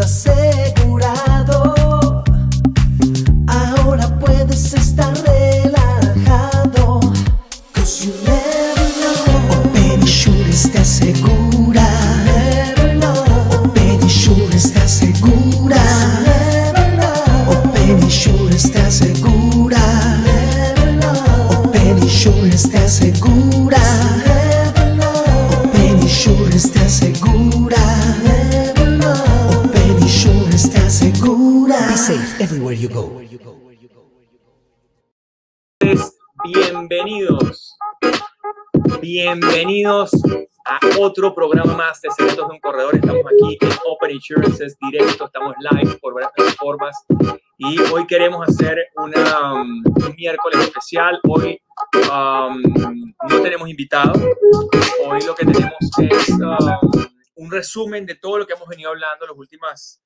estás otro programa más de Secretos de un Corredor. Estamos aquí en Open Insurances directo, estamos live por varias plataformas y hoy queremos hacer una, um, un miércoles especial. Hoy um, no tenemos invitados, hoy lo que tenemos es um, un resumen de todo lo que hemos venido hablando en las últimas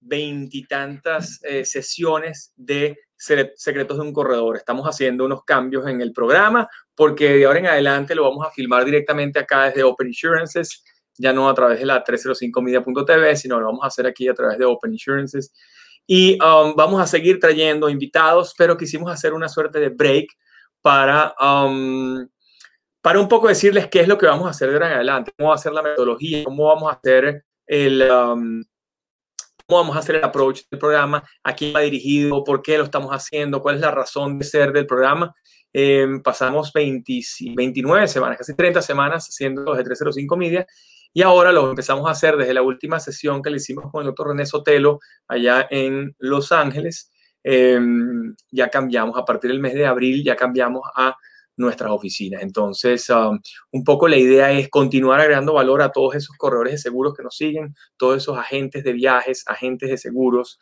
veintitantas eh, sesiones de Secretos de un Corredor. Estamos haciendo unos cambios en el programa porque de ahora en adelante lo vamos a filmar directamente acá desde Open Insurances, ya no a través de la 305media.tv, sino lo vamos a hacer aquí a través de Open Insurances. Y um, vamos a seguir trayendo invitados, pero quisimos hacer una suerte de break para, um, para un poco decirles qué es lo que vamos a hacer de ahora en adelante, cómo va a ser la metodología, cómo vamos a hacer el... um, cómo vamos a hacer el approach del programa, a quién va dirigido, por qué lo estamos haciendo, cuál es la razón de ser del programa. Eh, pasamos 20 29 semanas, casi 30 semanas haciendo los de 305 Media y ahora lo empezamos a hacer desde la última sesión que le hicimos con el doctor René Sotelo allá en Los Ángeles. Eh, ya cambiamos, a partir del mes de abril ya cambiamos a nuestras oficinas. Entonces, um, un poco la idea es continuar agregando valor a todos esos corredores de seguros que nos siguen, todos esos agentes de viajes, agentes de seguros,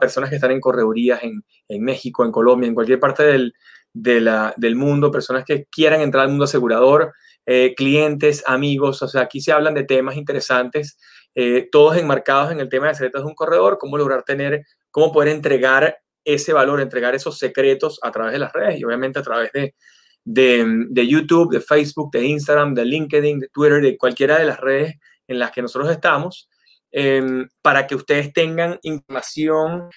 personas que están en corredurías en, en, México, en Colombia, en cualquier parte del, del mundo, personas que quieran entrar al mundo asegurador, eh, clientes, amigos, o sea, aquí se hablan de temas interesantes, eh, todos enmarcados en el tema de secretos de un corredor, cómo lograr tener, cómo poder entregar ese valor, entregar esos secretos a través de las redes y obviamente a través de, de, de, YouTube, de Facebook, de Instagram, de LinkedIn, de Twitter, de cualquiera de las redes en las que nosotros estamos, eh, para que ustedes tengan información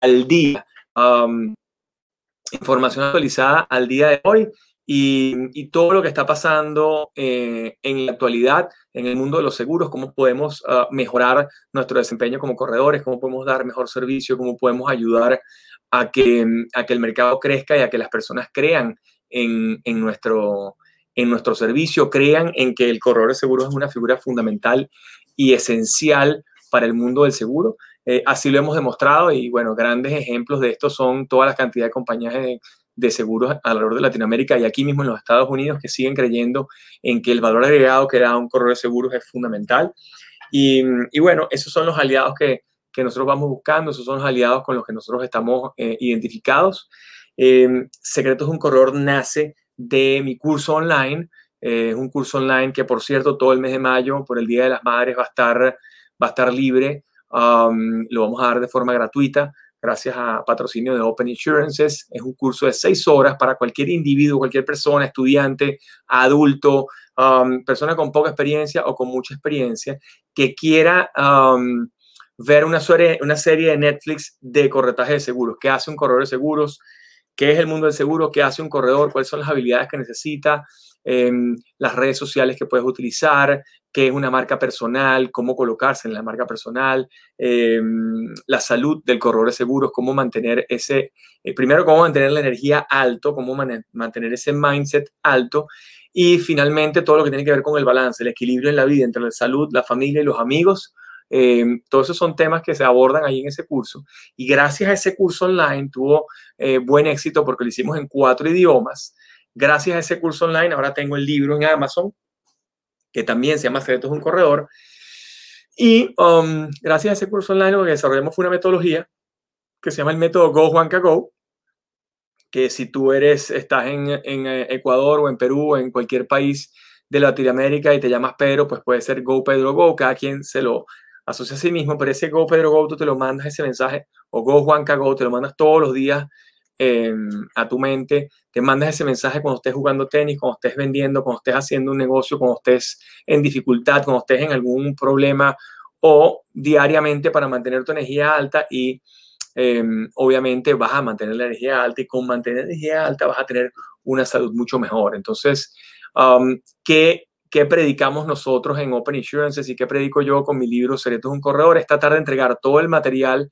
al día, um, información actualizada al día de hoy y, y todo lo que está pasando eh, en la actualidad en el mundo de los seguros, cómo podemos uh, mejorar nuestro desempeño como corredores, cómo podemos dar mejor servicio, cómo podemos ayudar a que, a que el mercado crezca y a que las personas crean en, nuestro, en nuestro servicio, crean en que el corredor de seguros es una figura fundamental y esencial para el mundo del seguro. Eh, así lo hemos demostrado y bueno, grandes ejemplos de esto son toda la cantidad de compañías de, de seguros alrededor de Latinoamérica y aquí mismo en los Estados Unidos que siguen creyendo en que el valor agregado que da un corredor de seguros es fundamental. Y, y bueno, esos son los aliados que, que, nosotros vamos buscando, esos son los aliados con los que nosotros estamos eh, identificados. Eh, Secretos un Corredor nace de mi curso online. Es eh, un curso online que, por cierto, todo el mes de mayo, por el Día de las Madres, va a estar, va a estar libre. Lo vamos a dar de forma gratuita gracias a patrocinio de Open Insurances. Es un curso de seis horas para cualquier individuo, cualquier persona, estudiante, adulto, persona con poca experiencia o con mucha experiencia, que quiera ver una serie, una serie de Netflix de corretaje de seguros. ¿Qué hace un corredor de seguros? ¿Qué es el mundo del seguro? ¿Qué hace un corredor? ¿Cuáles son las habilidades que necesita? Eh, las redes sociales que puedes utilizar, qué es una marca personal, cómo colocarse en la marca personal, eh, la salud del corredor de seguros, cómo mantener ese, eh, primero cómo mantener la energía alto, cómo man mantener ese mindset alto y finalmente todo lo que tiene que ver con el balance, el equilibrio en la vida entre la salud, la familia y los amigos. Eh, todos esos son temas que se abordan ahí en ese curso y gracias a ese curso online tuvo eh, buen éxito porque lo hicimos en cuatro idiomas. Gracias a ese curso online ahora tengo el libro en Amazon que también se llama Secretos de un Corredor. Y um, gracias a ese curso online lo que desarrollamos fue una metodología que se llama el método Go Juanca Go, que si tú eres, estás en, en, Ecuador o en Perú o en cualquier país de Latinoamérica y te llamas Pedro, pues puede ser Go Pedro Go, cada quien se lo asocia a sí mismo, pero ese Go Pedro Go te lo mandas ese mensaje, o Go Juanca Go, te lo mandas todos los días eh, a tu mente, te mandas ese mensaje cuando estés jugando tenis, cuando estés vendiendo, cuando estés haciendo un negocio, cuando estés en dificultad, cuando estés en algún problema o diariamente para mantener tu energía alta y em, obviamente vas a mantener la energía alta y con mantener la energía alta vas a tener una salud mucho mejor. Entonces, um, ¿qué, ¿qué, predicamos nosotros en Open Insurances y qué predico yo con mi libro Secretos de un Corredor? Es tratar de entregar todo el material,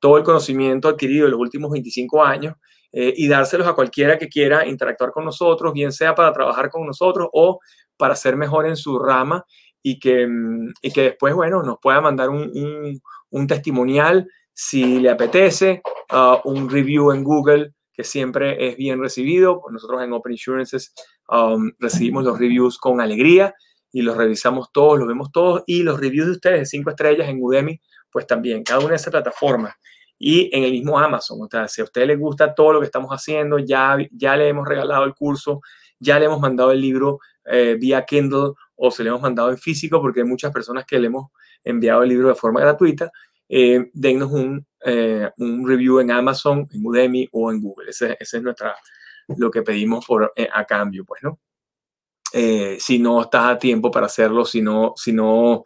todo el conocimiento adquirido en los últimos 25 años eh, y dárselos a cualquiera que quiera interactuar con nosotros, bien sea para trabajar con nosotros o para ser mejor en su rama y que, mm, y que después, bueno, nos pueda mandar un, un, testimonial si le apetece, uh, un review en Google que siempre es bien recibido. Nosotros en Open Insurances um, recibimos los reviews con alegría y los revisamos todos, los vemos todos y los reviews de ustedes de cinco estrellas en Udemy, pues también, cada una de esas plataformas y en el mismo Amazon. O sea, si a usted le gusta todo lo que estamos haciendo, ya, ya le hemos regalado el curso, ya le hemos mandado el libro eh, vía Kindle o se le hemos mandado en físico porque hay muchas personas que le hemos enviado el libro de forma gratuita. Eh, denos un, eh, un, review en Amazon, en Udemy o en Google. Ese, ese es nuestra, lo que pedimos por, eh, a cambio, pues, ¿no? Eh, si no estás a tiempo para hacerlo, si no, si no,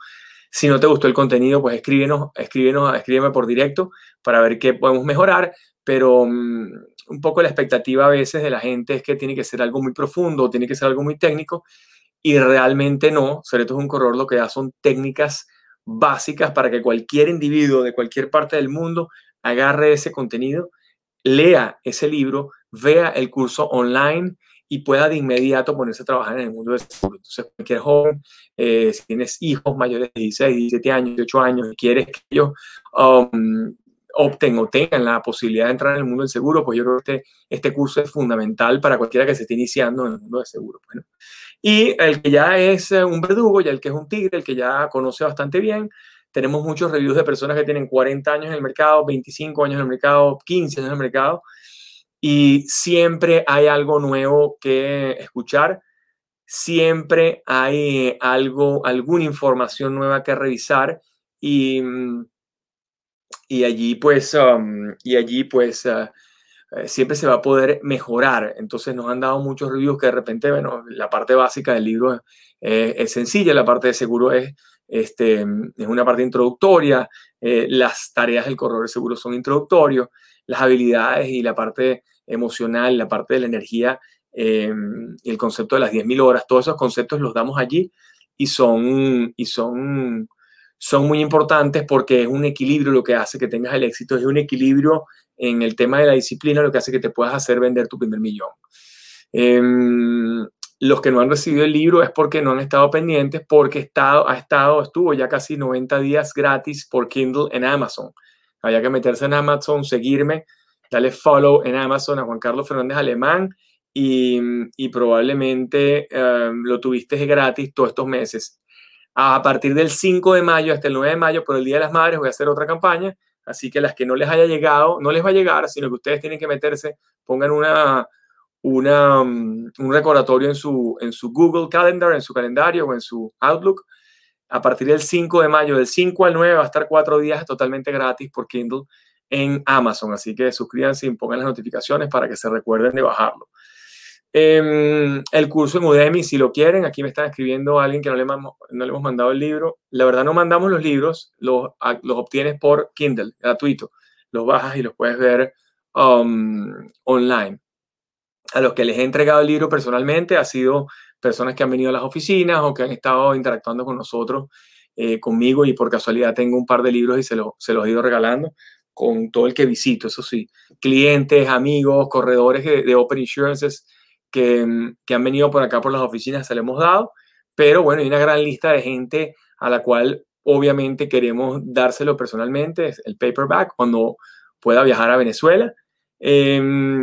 si no te gustó el contenido, pues escríbenos, escríbenos, escríbeme por directo para ver qué podemos mejorar, pero um, un poco la expectativa a veces de la gente es que tiene que ser algo muy profundo, tiene que ser algo muy técnico, y realmente no, sobre todo es un corredor lo que da son técnicas básicas para que cualquier individuo de cualquier parte del mundo agarre ese contenido, lea ese libro, vea el curso online y pueda de inmediato ponerse a trabajar en el mundo del seguro. Entonces, cualquier joven, eh, si tienes hijos mayores de 16, 17 años, 18 años y quieres que ellos um, opten o tengan la posibilidad de entrar en el mundo del seguro, pues yo creo que este, este curso es fundamental para cualquiera que se esté iniciando en el mundo del seguro. Bueno, y el que ya es eh, un verdugo, ya el que es un tigre, el que ya conoce bastante bien, tenemos muchos reviews de personas que tienen 40 años en el mercado, 25 años en el mercado, 15 años en el mercado, y siempre hay algo nuevo que escuchar, siempre hay algo, alguna información nueva que revisar y, y allí pues, um, y allí pues uh, eh, siempre se va a poder mejorar. Entonces nos han dado muchos reviews que de repente, bueno, la parte básica del libro es, sencilla, la parte de seguro es, este, es una parte introductoria, eh, las tareas del corredor de seguro son introductorios, las habilidades y la parte emocional, la parte de la energía y el concepto de las 10.000 horas, todos esos conceptos los damos allí y son, y son, son muy importantes porque es un equilibrio lo que hace que tengas el éxito, es un equilibrio en el tema de la disciplina, lo que hace que te puedas hacer vender tu primer millón. Em, los que no han recibido el libro es porque no han estado pendientes, porque estado, ha estado, estuvo ya casi 90 días gratis por Kindle en Amazon. Había que meterse en Amazon, seguirme, darle follow en Amazon a Juan Carlos Fernández Alemán y, probablemente em, lo tuviste gratis todos estos meses. A partir del 5 de mayo hasta el 9 de mayo, por el Día de las Madres, voy a hacer otra campaña Así que las que no les haya llegado, no les va a llegar, sino que ustedes tienen que meterse, pongan una, mm, un recordatorio en su, en su Google Calendar, en su calendario o en su Outlook. A partir del 5 de mayo, del 5 al 9, va a estar cuatro días totalmente gratis por Kindle en Amazon. Así que suscríbanse y pongan las notificaciones para que se recuerden de bajarlo. Eh, el curso en Udemy, si lo quieren, aquí me están escribiendo alguien que no le, no le hemos mandado el libro. La verdad no mandamos los libros, los, los obtienes por Kindle, gratuito. Los bajas y los puedes ver um, online. A los que les he entregado el libro personalmente ha sido personas que han venido a las oficinas o que han estado interactuando con nosotros, eh, conmigo y por casualidad tengo un par de libros y se, se los he ido regalando con todo el que visito, eso sí, clientes, amigos, corredores de, de Open Insurances que, que, han venido por acá por las oficinas, se le hemos dado, pero bueno, hay una gran lista de gente a la cual obviamente queremos dárselo personalmente, el paperback, cuando pueda viajar a Venezuela, eh,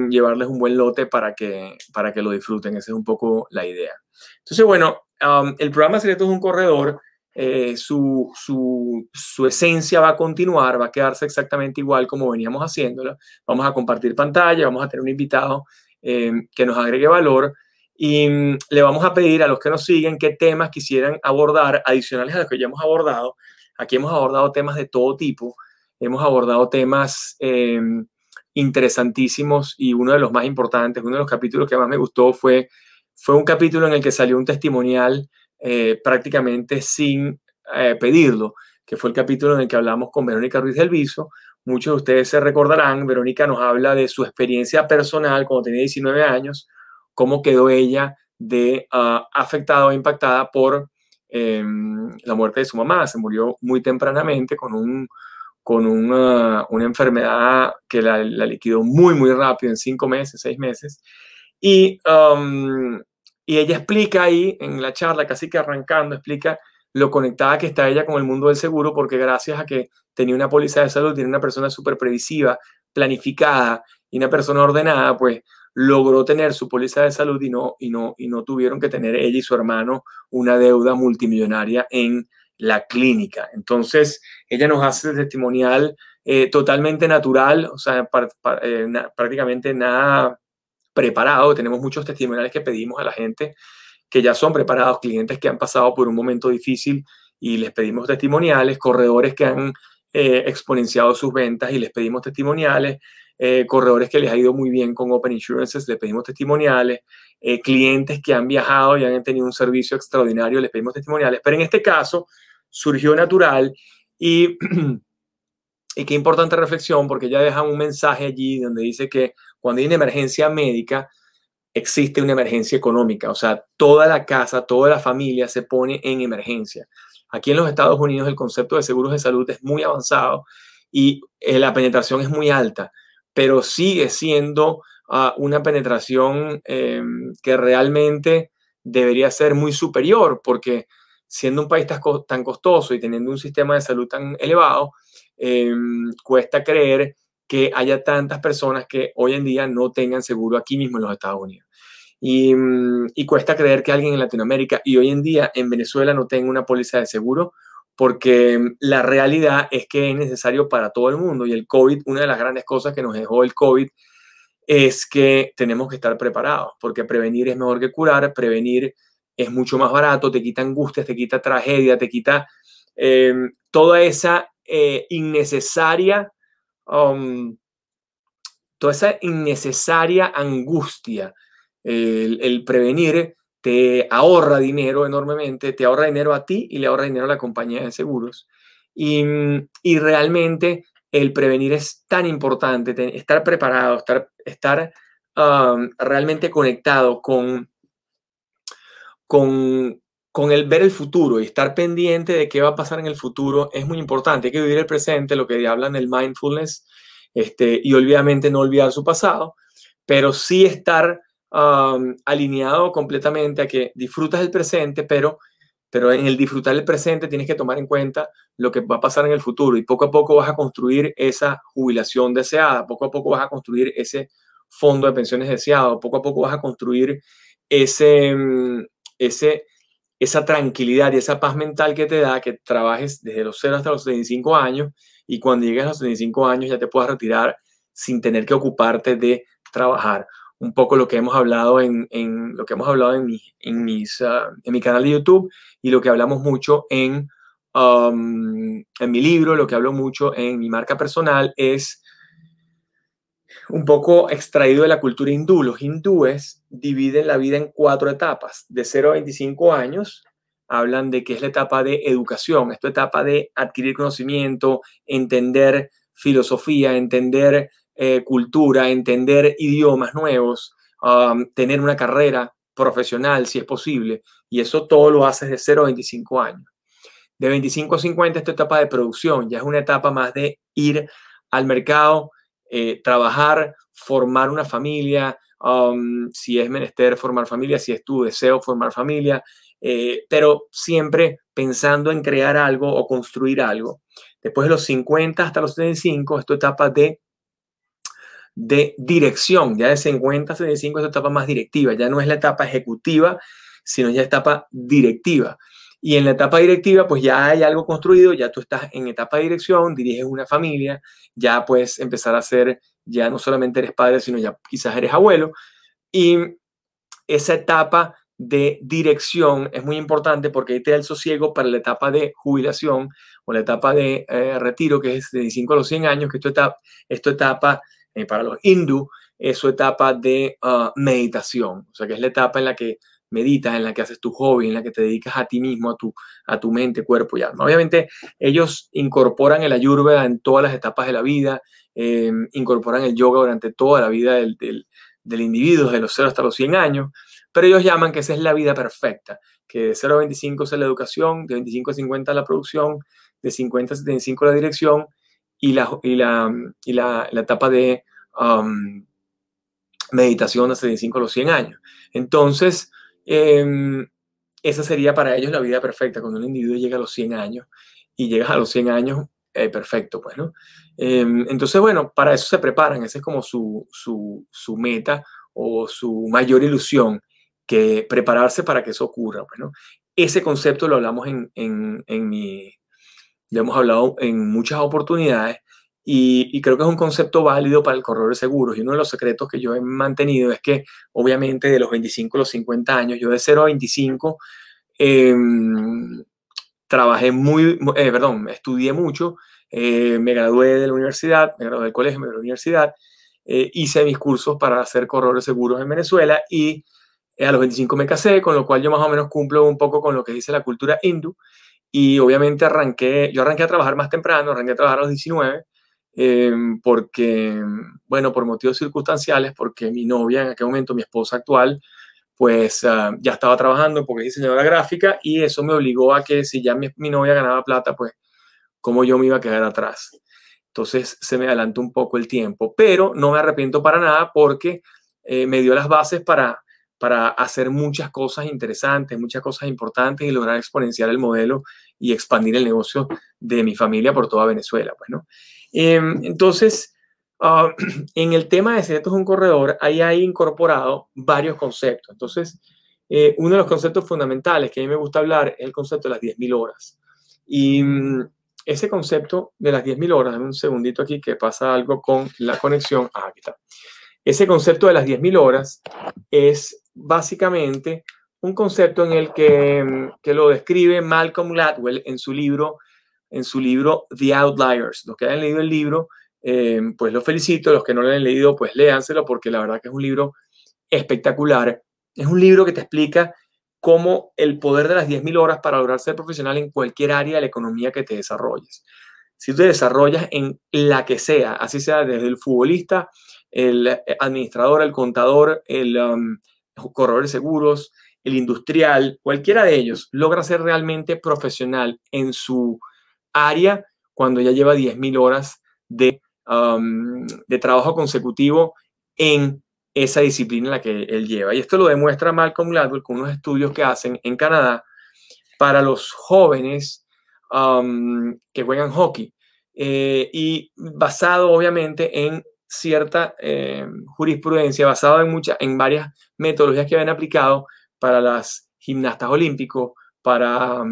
llevarles un buen lote para que, para que lo disfruten, esa es un poco la idea. Entonces, bueno, um, el programa Secreto es un corredor, eh, su, su, su, esencia va a continuar, va a quedarse exactamente igual como veníamos haciéndolo. Vamos a compartir pantalla, vamos a tener un invitado eh, que nos agregue valor y mm, le vamos a pedir a los que nos siguen qué temas quisieran abordar adicionales a los que ya hemos abordado. Aquí hemos abordado temas de todo tipo, hemos abordado temas eh, interesantísimos y uno de los más importantes, uno de los capítulos que más me gustó fue, fue un capítulo en el que salió un testimonial eh, prácticamente sin pedirlo. que fue el capítulo en el que hablamos con Verónica Ruiz del Viso. Muchos de ustedes se recordarán, Verónica nos habla de su experiencia personal cuando tenía 19 años, cómo quedó ella de ah, afectada o impactada por em, la muerte de su mamá. Se murió muy tempranamente con, un, con una, una enfermedad que la, la, liquidó muy, muy rápido, en cinco meses, seis meses. Y, um, y ella explica ahí en la charla, casi que arrancando, explica lo conectada que está ella con el mundo del seguro, porque gracias a que tenía una póliza de salud, tiene una persona súper previsiva, planificada y una persona ordenada, pues logró tener su póliza de salud y no, y, no, y no tuvieron que tener ella y su hermano una deuda multimillonaria en la clínica. Entonces, ella nos hace testimonial eh, totalmente natural, o sea, eh, prácticamente nada preparado. Tenemos muchos testimoniales que pedimos a la gente que ya son preparados, clientes que han pasado por un momento difícil y les pedimos testimoniales, corredores que han eh, exponenciado sus ventas y les pedimos testimoniales, eh, corredores que les ha ido muy bien con Open Insurances, les pedimos testimoniales, eh, clientes que han viajado y han tenido un servicio extraordinario, les pedimos testimoniales, pero en este caso surgió natural y, y qué importante reflexión porque ya deja un mensaje allí donde dice que cuando hay una emergencia médica, existe una emergencia económica, o sea, toda la casa, toda la familia se pone en emergencia. Aquí en los Estados Unidos el concepto de seguros de salud es muy avanzado y eh, la penetración es muy alta pero sigue siendo ah, una penetración em, que realmente debería ser muy superior, porque siendo un país tan costoso y teniendo un sistema de salud tan elevado, em, cuesta creer que haya tantas personas que hoy en día no tengan seguro aquí mismo en los Estados Unidos. Y, mm, y, cuesta creer que alguien en Latinoamérica y hoy en día en Venezuela no tenga una póliza de seguro porque la realidad es que es necesario para todo el mundo y el COVID, una de las grandes cosas que nos dejó el COVID es que tenemos que estar preparados, porque prevenir es mejor que curar, prevenir es mucho más barato, te quita angustias, te quita tragedia, te quita em, toda esa eh, innecesaria, um, toda esa innecesaria angustia. El, el prevenir te ahorra dinero enormemente, te ahorra dinero a ti y le ahorra dinero a la compañía de seguros. Y, y realmente el prevenir es tan importante, estar preparado, estar, estar realmente conectado con, con, con el ver el futuro y estar pendiente de qué va a pasar en el futuro es muy importante. Hay que vivir el presente, lo que hablan del mindfulness, este, y obviamente no olvidar su pasado, pero sí estar alineado completamente a que disfrutas el presente, pero, pero en el disfrutar el presente tienes que tomar en cuenta lo que va a pasar en el futuro y poco a poco vas a construir esa jubilación deseada, poco a poco vas a construir ese fondo de pensiones deseado, poco a poco vas a construir ese, mm, ese, esa tranquilidad y esa paz mental que te da que trabajes desde los 0 hasta los 65 años y cuando llegues a los 65 años ya te puedas retirar sin tener que ocuparte de trabajar un poco lo que hemos hablado en, lo que hemos hablado en mi, ah, en mi canal de YouTube y lo que hablamos mucho en, um, en mi libro, lo que hablo mucho en mi marca personal es un poco extraído de la cultura hindú. Los hindúes dividen la vida en cuatro etapas. De 0 a 25 años hablan de que es la etapa de educación, es la etapa de adquirir conocimiento, entender filosofía, entender eh, cultura, entender idiomas nuevos, um, tener una carrera profesional si es posible. Y eso todo lo haces de 0 a 25 años. De 25 a 50 esta etapa de producción, ya es una etapa más de ir al mercado, eh, trabajar, formar una familia, um, si es menester formar familia, si es tu deseo formar familia, eh, pero siempre pensando en crear algo o construir algo. Después de los 50 hasta los 75, esta etapa de de dirección. Ya de 50 a 75 es la etapa más directiva, ya no es la etapa ejecutiva, sino ya etapa directiva. Y en la etapa directiva, pues ya hay algo construido, ya tú estás en etapa de dirección, diriges una familia, ya puedes empezar a ser, ya no solamente eres padre, sino ya quizás eres abuelo. Y esa etapa de dirección es muy importante porque te da el sosiego para la etapa de jubilación o la etapa de eh, retiro, que es de 25 a los 100 años, que esto etapa eh, para los hindú es su etapa de ah, meditación, o sea que es la etapa en la que meditas, en la que haces tu hobby, en la que te dedicas a ti mismo, a tu, a tu mente, cuerpo y alma. Obviamente, ellos incorporan el ayurveda en todas las etapas de la vida, eh, incorporan el yoga durante toda la vida del, del, individuo, de los 0 hasta los 100 años, pero ellos llaman que esa es la vida perfecta, que de 0 a 25 es la educación, de 25 a 50 la producción, de 50 a 75 la dirección y la, y la, y la, etapa de um, meditación de 75 a los 100 años. Entonces, Em, esa sería para ellos la vida perfecta, cuando un individuo llega a los 100 años y llegas a los 100 años, eh, perfecto, pues, ¿no? Em, entonces, bueno, para eso se preparan, esa es como su, su, su, meta o su mayor ilusión, que prepararse para que eso ocurra, pues, ¿no? Ese concepto lo hablamos en, en, en mi, lo hemos hablado en muchas oportunidades y, creo que es un concepto válido para el corredor de seguros. Y uno de los secretos que yo he mantenido es que, obviamente, de los 25 a los 50 años, yo de 0 a 25, em, trabajé muy, eh, perdón, estudié mucho, eh, me gradué de la universidad, me gradué del colegio, me gradué de la universidad, eh, hice mis cursos para hacer corredor de seguros en Venezuela y a los 25 me casé, con lo cual yo más o menos cumplo un poco con lo que dice la cultura hindú. Y obviamente arranqué, yo arranqué a trabajar más temprano, arranqué a trabajar a los 19 Em, porque, bueno, por motivos circunstanciales, porque mi novia, en aquel momento mi esposa actual, pues ah, ya estaba trabajando porque es diseñadora gráfica y eso me obligó a que si ya mi, novia ganaba plata, pues cómo yo me iba a quedar atrás. Entonces se me adelantó un poco el tiempo, pero no me arrepiento para nada porque eh, me dio las bases para, para hacer muchas cosas interesantes, muchas cosas importantes y lograr exponenciar el modelo y expandir el negocio de mi familia por toda Venezuela, pues. Em, entonces, ah, en el tema de secretos de un corredor, ahí hay incorporado varios conceptos. Entonces, eh, uno de los conceptos fundamentales que a mí me gusta hablar es el concepto de las 10.000 horas. Y mm, ese concepto de las 10.000 horas, en un segundito aquí que pasa algo con la conexión. Ah, aquí. Ese concepto de las 10.000 horas es básicamente un concepto en el que, mm, que lo describe Malcolm Gladwell en su libro en su libro The Outliers. Los que hayan leído el libro, eh, pues los felicito. Los que no lo han leído, pues léanselo porque la verdad que es un libro espectacular. Es un libro que te explica cómo el poder de las 10.000 horas para lograr ser profesional en cualquier área de la economía que te desarrolles. Si te desarrollas en la que sea, así sea desde el futbolista, el administrador, el contador, el um, corredor de seguros, el industrial, cualquiera de ellos logra ser realmente profesional en su área cuando ya lleva 10.000 horas de, de trabajo consecutivo en esa disciplina en la que él lleva. Y esto lo demuestra Malcolm Gladwell con unos estudios que hacen en Canadá para los jóvenes que juegan hockey. Eh, y basado obviamente en cierta eh, jurisprudencia, basado en, muchas en varias metodologías que habían aplicado para las gimnastas olímpicos, para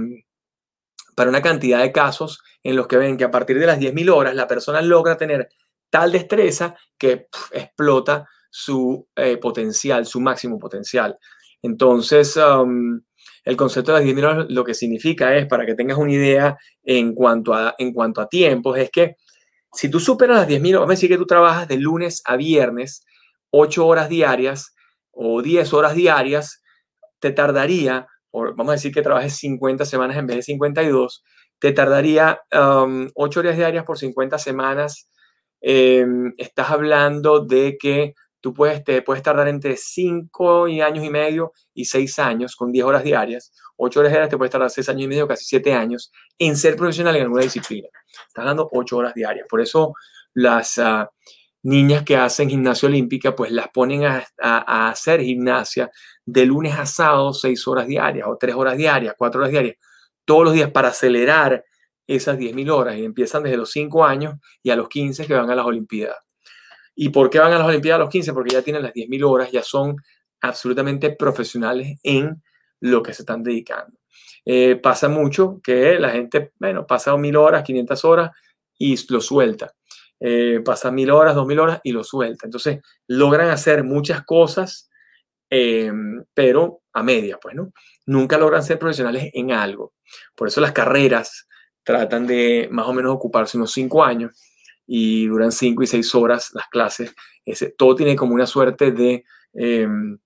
para una cantidad de casos en los que ven que a partir de las 10.000 horas la persona logra tener tal destreza que explota su eh, potencial, su máximo potencial. Entonces, el concepto de las 10.000 horas lo que significa es, para que tengas una idea en cuanto a, en cuanto a tiempos, es que si tú superas las 10.000 horas, vamos a decir que tú trabajas de lunes a viernes, 8 horas diarias o 10 horas diarias, te tardaría vamos a decir que trabajes 50 semanas en vez de 52, te tardaría 8 horas diarias por 50 semanas. Em, estás hablando de que tú puedes, te puedes tardar entre 5 años y medio y 6 años con 10 horas diarias. 8 horas diarias te puedes tardar 6 años y medio, casi 7 años en ser profesional en alguna disciplina. Estás dando 8 horas diarias. Por eso las, ah, niñas que hacen gimnasia olímpica, pues las ponen a, hacer gimnasia de lunes a sábado, seis horas diarias o tres horas diarias, cuatro horas diarias, todos los días para acelerar esas 10.000 horas y empiezan desde los cinco años y a los 15 que van a las Olimpiadas. ¿Y por qué van a las Olimpiadas a los 15? Porque ya tienen las 10.000 horas, ya son absolutamente profesionales en lo que se están dedicando. Eh, pasa mucho que la gente, bueno, pasa 1.000 horas, 500 horas y lo suelta eh, pasa mil horas, dos mil horas y lo suelta. Entonces, logran hacer muchas cosas, eh, pero a media, pues, ¿no? Nunca logran ser profesionales en algo. Por eso las carreras tratan de más o menos ocuparse unos cinco años y duran cinco y seis horas las clases. Ese, todo tiene como una suerte de, em,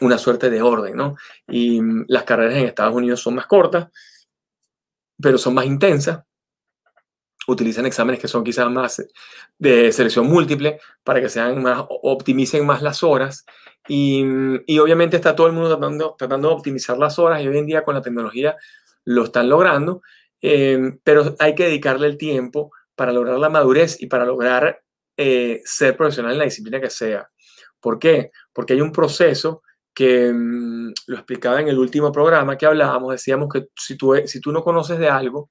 una suerte de orden, ¿no? Y mm, las carreras en Estados Unidos son más cortas, pero son más intensas. Utilizan exámenes que son quizás más de selección múltiple para que sean más, optimicen más las horas. Y, mm, y obviamente está todo el mundo tratando, tratando de optimizar las horas y hoy en día con la tecnología lo están logrando, eh, pero hay que dedicarle el tiempo para lograr la madurez y para lograr eh, ser profesional en la disciplina que sea. ¿Por qué? Porque hay un proceso que mm, lo explicaba en el último programa que hablábamos, decíamos que si tú, si tú no conoces de algo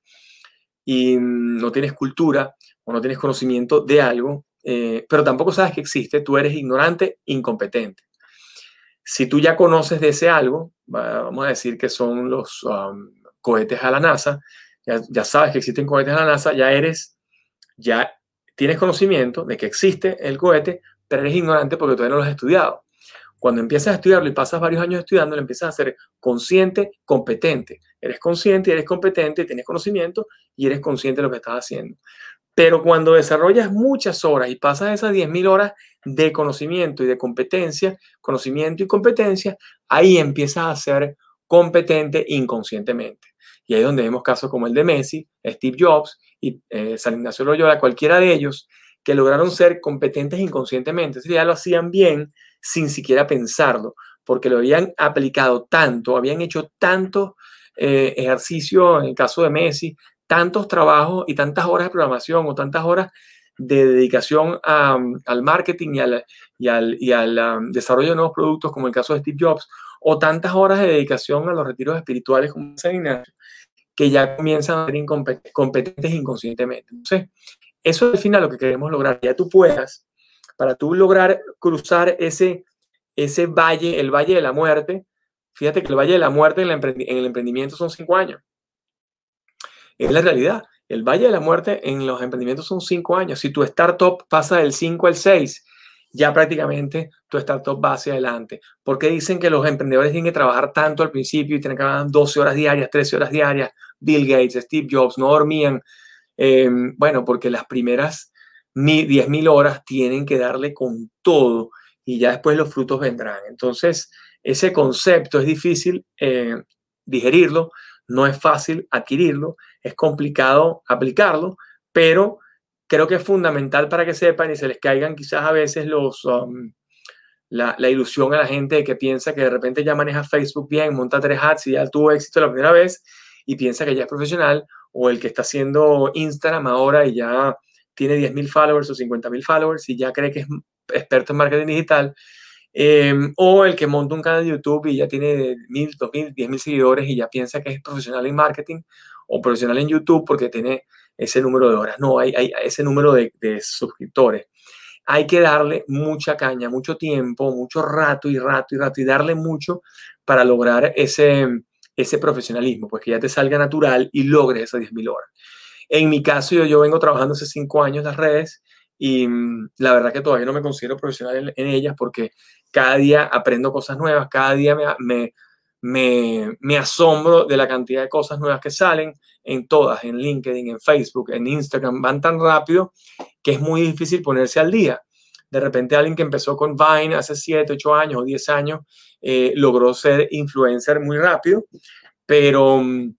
y mm, no tienes cultura o no tienes conocimiento de algo, eh, pero tampoco sabes que existe, tú eres ignorante, incompetente. Si tú ya conoces de ese algo, vamos a decir que son los um, cohetes a la NASA, ya, ya, sabes que existen cohetes a la NASA, ya eres, ya tienes conocimiento de que existe el cohete, pero eres ignorante porque todavía no lo has estudiado. Cuando empiezas a estudiarlo y pasas varios años estudiando, lo empiezas a ser consciente, competente. Eres consciente y eres competente, tienes conocimiento y eres consciente de lo que estás haciendo. Pero cuando desarrollas muchas horas y pasas esas 10.000 horas de conocimiento y de competencia, conocimiento y competencia, ahí empiezas a ser competente inconscientemente. Y ahí es donde vemos casos como el de Messi, Steve Jobs y eh, San Ignacio Loyola, cualquiera de ellos, que lograron ser competentes inconscientemente. Es ya lo hacían bien sin siquiera pensarlo, porque lo habían aplicado tanto, habían hecho tanto eh, ejercicio, en el caso de Messi, tantos trabajos y tantas horas de programación o tantas horas de dedicación al marketing y al, um, desarrollo de nuevos productos, como el caso de Steve Jobs, o tantas horas de dedicación a los retiros espirituales como San Ignacio, que ya comienzan a ser competentes inconscientemente. Entonces, eso es al final lo que queremos lograr. Ya tú puedas para tú lograr cruzar ese, ese valle, el valle de la muerte, fíjate que el valle de la muerte en, el emprendimiento son cinco años. Es la realidad. El valle de la muerte en los emprendimientos son cinco años. Si tu startup pasa del 5 al 6, ya prácticamente tu startup va hacia adelante. ¿Por qué dicen que los emprendedores tienen que trabajar tanto al principio y tienen que trabajar 12 horas diarias, 13 horas diarias? Bill Gates, Steve Jobs no dormían. Eh, bueno, porque las primeras 10.000 horas tienen que darle con todo y ya después los frutos vendrán. Entonces, ese concepto es difícil eh, digerirlo, no es fácil adquirirlo, es complicado aplicarlo, pero creo que es fundamental para que sepan y se les caigan quizás a veces los, um, la, ilusión a la gente de que piensa que de repente ya maneja Facebook bien, monta tres ads y ya tuvo éxito la primera vez y piensa que ya es profesional, o el que está haciendo Instagram ahora y ya tiene 10.000 followers o 50.000 followers y ya cree que es experto en marketing digital, em, o el que monta un canal de YouTube y ya tiene 1.000, 2.000, 10.000 seguidores y ya piensa que es profesional en marketing o profesional en YouTube porque tiene ese número de horas. No, hay, hay ese número de, de suscriptores. Hay que darle mucha caña, mucho tiempo, mucho rato y rato y rato y darle mucho para lograr ese, ese profesionalismo, pues que ya te salga natural y logres esas 10.000 horas. En mi caso, yo, yo vengo trabajando hace cinco años las redes y mm, la verdad que todavía no me considero profesional en, ellas porque cada día aprendo cosas nuevas, cada día me, me, me, asombro de la cantidad de cosas nuevas que salen en todas, en LinkedIn, en Facebook, en Instagram, van tan rápido que es muy difícil ponerse al día. De repente alguien que empezó con Vine hace 7, 8 años o 10 años eh, logró ser influencer muy rápido, pero mm,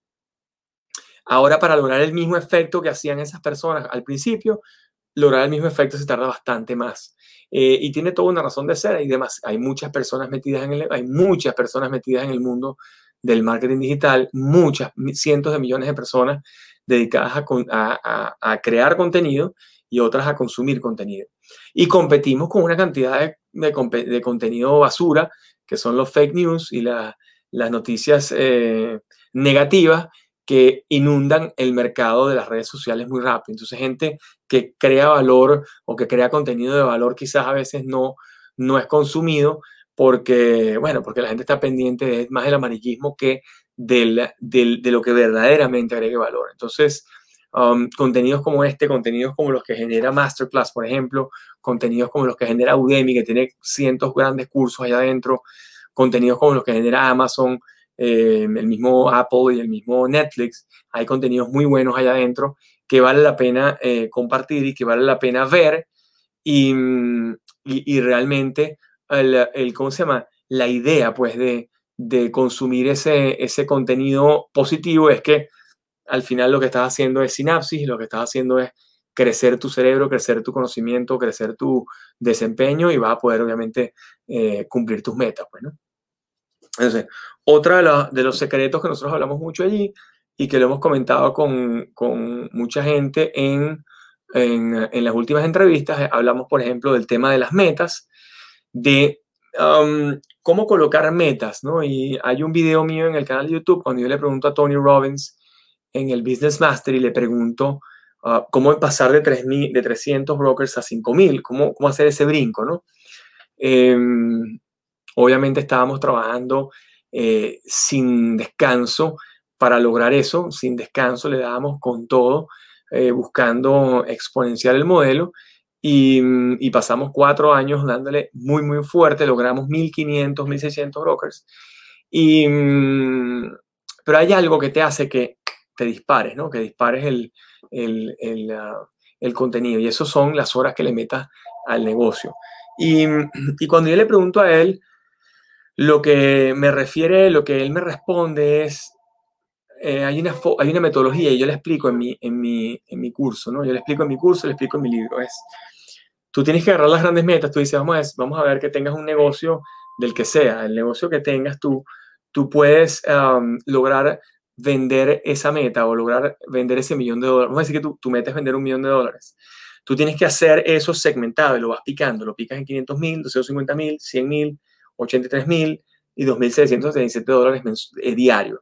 Ahora, para lograr el mismo efecto que hacían esas personas al principio, lograr el mismo efecto se tarda bastante más. Eh, y tiene toda una razón de ser y demás. Hay muchas personas metidas en el, hay muchas personas metidas en el mundo del marketing digital, muchas, cientos de millones de personas dedicadas a, crear contenido y otras a consumir contenido. Y competimos con una cantidad de, de, contenido basura, que son los fake news y las noticias eh, negativas, que inundan el mercado de las redes sociales muy rápido. Entonces, gente que crea valor o que crea contenido de valor quizás a veces no, no es consumido porque, bueno, porque la gente está pendiente más del amarillismo que del, de lo que verdaderamente agregue valor. Entonces, um, contenidos como este, contenidos como los que genera Masterclass, por ejemplo, contenidos como los que genera Udemy, que tiene cientos grandes cursos allá adentro, contenidos como los que genera Amazon, eh, el mismo Apple y el mismo Netflix, hay contenidos muy buenos allá adentro que vale la pena eh, compartir y que vale la pena ver y, y, realmente el, el, ¿cómo se llama? la idea, pues, de, de consumir ese, ese contenido positivo es que al final lo que estás haciendo es sinapsis y lo que estás haciendo es crecer tu cerebro, crecer tu conocimiento, crecer tu desempeño y vas a poder obviamente eh, cumplir tus metas. Pues, Entonces, otra de, los secretos que nosotros hablamos mucho allí y que lo hemos comentado con, con mucha gente en, en, en, las últimas entrevistas, eh, hablamos, por ejemplo, del tema de las metas, de um, cómo colocar metas, ¿no? Y hay un video mío en el canal de YouTube cuando yo le pregunto a Tony Robbins en el Business Master y le pregunto uh, cómo pasar de, 3, de 300 brokers a 5000, cómo, cómo hacer ese brinco, ¿no? Eh, obviamente estábamos trabajando eh, sin descanso para lograr eso, sin descanso le dábamos con todo, eh, buscando exponenciar el modelo y, y, pasamos cuatro años dándole muy, muy fuerte, logramos 1.500, 1.600 brokers. Y, mm, pero hay algo que te hace que te dispares, ¿no? Que dispares el, el, el, el contenido y eso son las horas que le metas al negocio. Y, y cuando yo le pregunto a él, lo que me refiere, lo que él me responde es, eh, hay, una, hay una metodología y yo le explico en mi, en, mi, en mi curso, ¿no? Yo le explico en mi curso, le explico en mi libro. Es, tú tienes que agarrar las grandes metas, tú dices, vamos a, vamos a ver que tengas un negocio del que sea, el negocio que tengas tú, tú puedes lograr vender esa meta o lograr vender ese millón de dólares. Vamos a decir que tú, tu meta es vender un millón de dólares. Tú tienes que hacer eso segmentado y lo vas picando. Lo picas en 500 mil, 250 mil, 100 mil, 83 mil y 2.677 dólares eh, diario.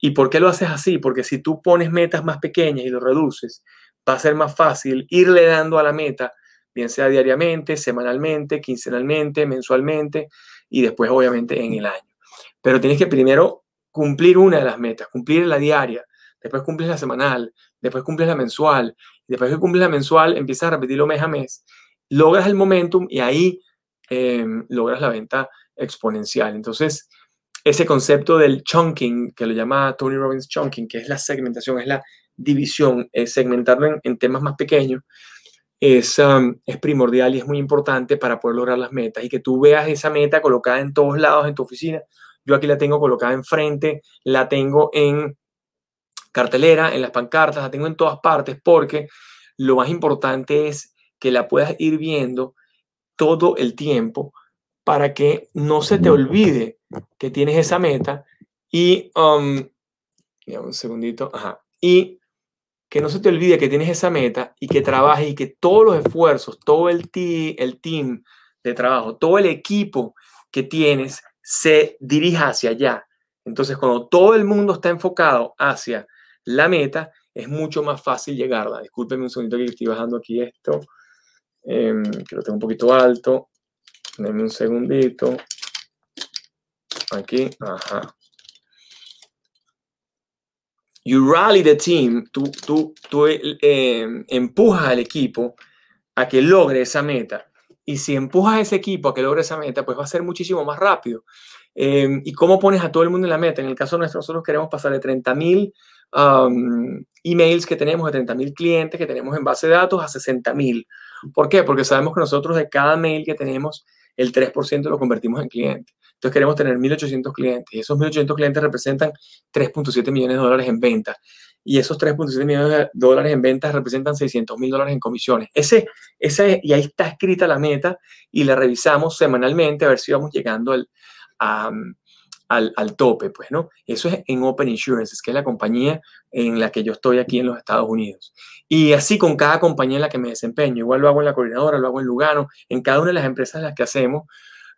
¿Y por qué lo haces así? Porque si tú pones metas más pequeñas y lo reduces, va a ser más fácil irle dando a la meta, bien sea diariamente, semanalmente, quincenalmente, mensualmente y después obviamente en el año. Pero tienes que primero cumplir una de las metas, cumplir la diaria, después cumples la semanal, después cumples la mensual, después que cumples la mensual empiezas a repetirlo mes a mes, logras el momentum y ahí Em, logras la venta exponencial. Entonces, ese concepto del chunking, que lo llama Tony Robbins chunking, que es la segmentación, es la división, segmentarlo en, temas más pequeños, es, um, es primordial y es muy importante para poder lograr las metas y que tú veas esa meta colocada en todos lados en tu oficina. Yo aquí la tengo colocada enfrente, la tengo en cartelera, en las pancartas, la tengo en todas partes porque lo más importante es que la puedas ir viendo todo el tiempo para que no se te olvide que tienes esa meta y, um, un segundito, ajá, y que no se te olvide que tienes esa meta y que trabajes y que todos los esfuerzos, todo el, el team de trabajo, todo el equipo que tienes se dirija hacia allá. Entonces, cuando todo el mundo está enfocado hacia la meta, es mucho más fácil llegarla. Discúlpenme un segundito que estoy bajando aquí esto. Em, que lo tengo un poquito alto. Denme un segundito. Aquí, ajá. You rally the team, tú, tú, tú em, empujas al equipo a que logre esa meta. Y si empujas a ese equipo a que logre esa meta, pues va a ser muchísimo más rápido. Em, ¿Y cómo pones a todo el mundo en la meta? En el caso nuestro, nosotros queremos pasar de 30 mil emails que tenemos, de 30 mil clientes que tenemos en base de datos a 60 mil. ¿Por qué? Porque sabemos que nosotros de cada mail que tenemos, el 3% lo convertimos en cliente. Entonces queremos tener 1.800 clientes y esos 1.800 clientes representan 3.7 millones de dólares en ventas. Y esos 3.7 millones de dólares en ventas representan 600 mil dólares en comisiones. Ese, ese, y ahí está escrita la meta y la revisamos semanalmente a ver si vamos llegando al, a, al, tope, pues, ¿no? Eso es en Open Insurance, que es la compañía en la que yo estoy aquí en los Estados Unidos. Y así con cada compañía en la que me desempeño. Igual lo hago en la coordinadora, lo hago en Lugano, en cada una de las empresas las que hacemos.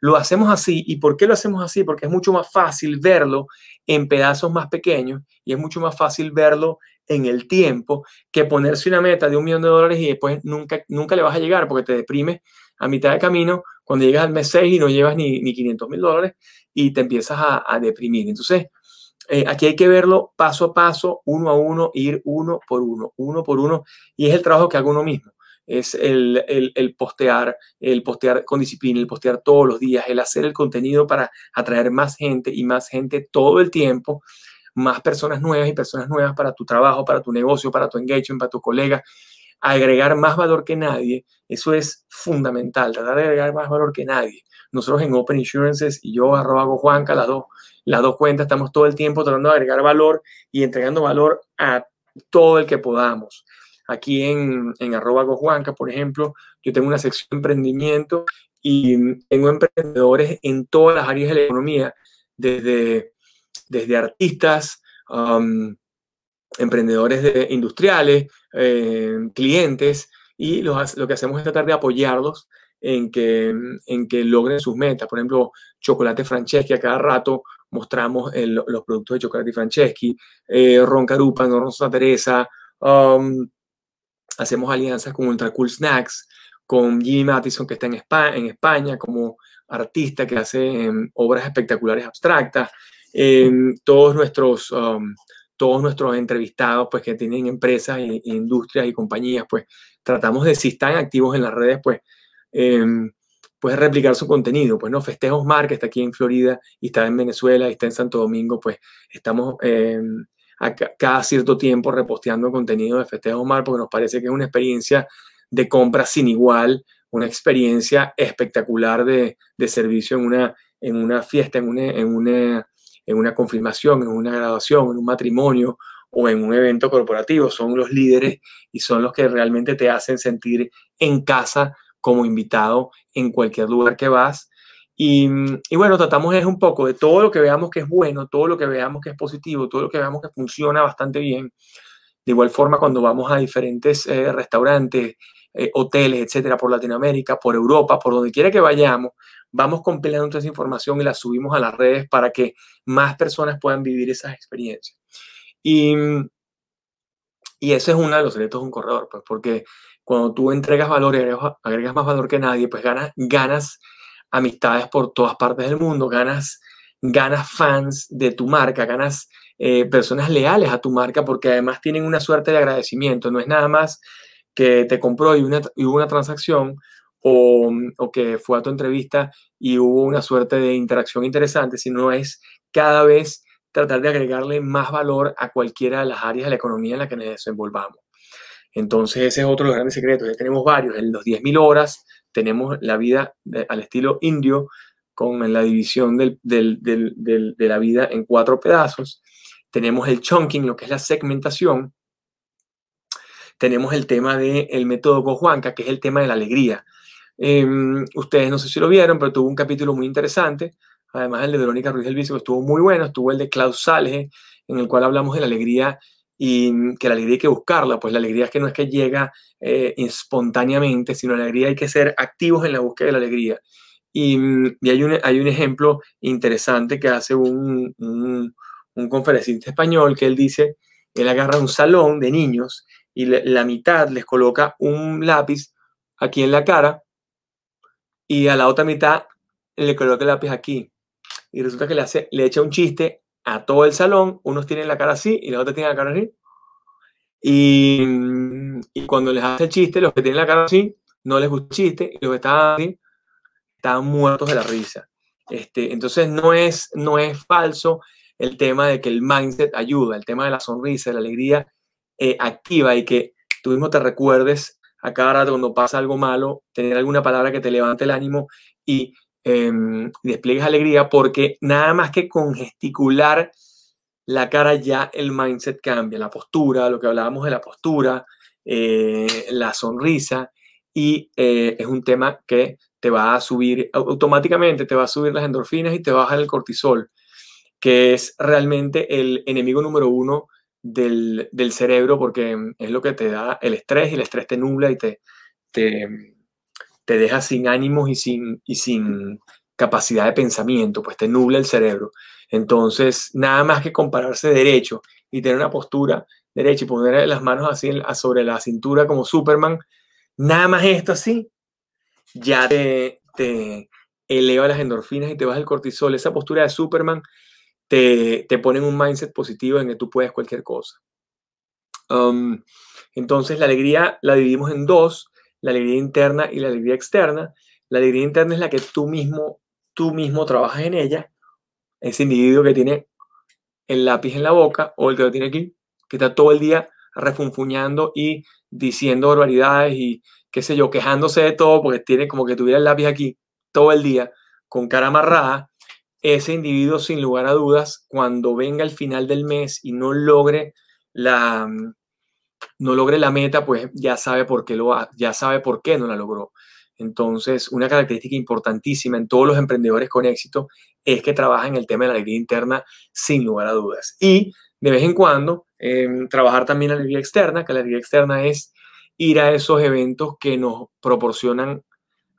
Lo hacemos así. ¿Y por qué lo hacemos así? Porque es mucho más fácil verlo en pedazos más pequeños y es mucho más fácil verlo en el tiempo que ponerse una meta de un millón de dólares y después nunca, nunca le vas a llegar porque te deprime a mitad de camino cuando llegas al mes 6 y no llevas ni, ni 500 mil dólares y te empiezas a, deprimir. Entonces, eh, aquí hay que verlo paso a paso, uno a uno, ir uno por uno, uno por uno, y es el trabajo que hago uno mismo. Es el, el, postear, el postear con disciplina, el postear todos los días, el hacer el contenido para atraer más gente y más gente todo el tiempo, más personas nuevas y personas nuevas para tu trabajo, para tu negocio, para tu engagement, para tu colega, agregar más valor que nadie, eso es fundamental, tratar de agregar más valor que nadie nosotros en Open Insurances y yo, arroba Juanca, las dos, las dos cuentas, estamos todo el tiempo tratando de agregar valor y entregando valor a todo el que podamos. Aquí en, en arroba Juanca, por ejemplo, yo tengo una sección de emprendimiento y tengo emprendedores en todas las áreas de la economía, desde, desde artistas, um, emprendedores de, industriales, eh, clientes, y lo, que hacemos es tratar de apoyarlos en que, en que logren sus metas. Por ejemplo, Chocolate Franceschi, a cada rato mostramos los productos de Chocolate Franceschi, eh, Ron Carupa, Ron Rosa Teresa, um, hacemos alianzas con Ultra Cool Snacks, con Jimmy Mattison, que está en España, en España como artista que hace em, obras espectaculares abstractas. Em, todos, nuestros, um, todos nuestros entrevistados, pues que tienen empresas e, industrias y compañías, pues tratamos de, si están activos en las redes, pues, em, pues replicar su contenido. Pues no, Festejos Mar, que está aquí en Florida y está en Venezuela y está en Santo Domingo, pues estamos cada cierto tiempo reposteando contenido de Festejos Mar porque nos parece que es una experiencia de compra sin igual, una experiencia espectacular de, servicio en una, en una fiesta, en una, en, una, en una confirmación, en una graduación, en un matrimonio o en un evento corporativo. Son los líderes y son los que realmente te hacen sentir en casa como invitado en cualquier lugar que vas. Y, y, bueno, tratamos es un poco de todo lo que veamos que es bueno, todo lo que veamos que es positivo, todo lo que veamos que funciona bastante bien. De igual forma, cuando vamos a diferentes eh, restaurantes, eh, hoteles, etcétera, por Latinoamérica, por Europa, por donde quiera que vayamos, vamos compilando toda esa información y la subimos a las redes para que más personas puedan vivir esas experiencias. Y, y ese es uno de los retos de un corredor, pues porque cuando tú entregas valor y agregas, más valor que nadie, pues ganas, ganas amistades por todas partes del mundo, ganas, ganas fans de tu marca, ganas eh, personas leales a tu marca porque además tienen una suerte de agradecimiento, no es nada más que te compró y, una, hubo una transacción o, o, que fue a tu entrevista y hubo una suerte de interacción interesante, sino es cada vez tratar de agregarle más valor a cualquiera de las áreas de la economía en la que nos desenvolvamos. Entonces ese es otro de los grandes secretos. Ya tenemos varios. En los 10.000 horas tenemos la vida al estilo indio con la división del, del, del, de la vida en cuatro pedazos. Tenemos el chunking, lo que es la segmentación, tenemos el tema del método Gojuanca, que es el tema de la alegría. Em, ustedes no sé si lo vieron, pero tuvo un capítulo muy interesante. Además, el de Verónica Ruiz del Vicio estuvo muy bueno. Estuvo el de Klaus Salge, en el cual hablamos de la alegría y que la alegría hay que buscarla. Pues la alegría es que no es que llega eh, espontáneamente, sino la alegría hay que ser activos en la búsqueda de la alegría. Y, hay, un, hay un ejemplo interesante que hace un, un, un conferencista español que él dice, él agarra un salón de niños y la mitad les coloca un lápiz aquí en la cara y a la otra mitad le coloca el lápiz aquí. Y resulta que le, hace, le echa un chiste a todo el salón. Unos tienen la cara así y la otra tiene la cara así. Y, y, cuando les hace el chiste, los que tienen la cara así, no les gusta el chiste. Y los que están así, están muertos de la risa. Este, entonces no es, no es falso el tema de que el mindset ayuda, el tema de la sonrisa, de la alegría eh, activa y que tú mismo te recuerdes a cada rato cuando pasa algo malo, tener alguna palabra que te levante el ánimo y, em, despliegues alegría, porque nada más que con gesticular la cara ya el mindset cambia, la postura, lo que hablábamos de la postura, eh, la sonrisa, y eh, es un tema que te va a subir automáticamente, te va a subir las endorfinas y te baja el cortisol, que es realmente el enemigo número uno del, cerebro porque es lo que te da el estrés y el estrés te nubla y te, te, te deja sin ánimos y sin, y sin capacidad de pensamiento, pues te nubla el cerebro. Entonces, nada más que compararse derecho y tener una postura derecha y poner las manos así sobre la cintura como Superman, nada más esto así, ya te, te eleva las endorfinas y te baja el cortisol. Esa postura de Superman te, te ponen un mindset positivo en que tú puedes cualquier cosa. Um, entonces, la alegría la dividimos en dos, la alegría interna y la alegría externa. La alegría interna es la que tú mismo, tú mismo trabajas en ella. Ese individuo que tiene el lápiz en la boca o el que lo tiene aquí, que está todo el día refunfuñando y diciendo barbaridades y qué sé yo, quejándose de todo porque tiene como que tuviera el lápiz aquí todo el día con cara amarrada, ese individuo sin lugar a dudas, cuando venga el final del mes y no logre la, no logre la meta, pues ya sabe por qué lo ya sabe por qué no la logró. Entonces, una característica importantísima en todos los emprendedores con éxito es que trabajan el tema de la alegría interna sin lugar a dudas. Y de vez en cuando, em, trabajar también la alegría externa, que la alegría externa es ir a esos eventos que nos proporcionan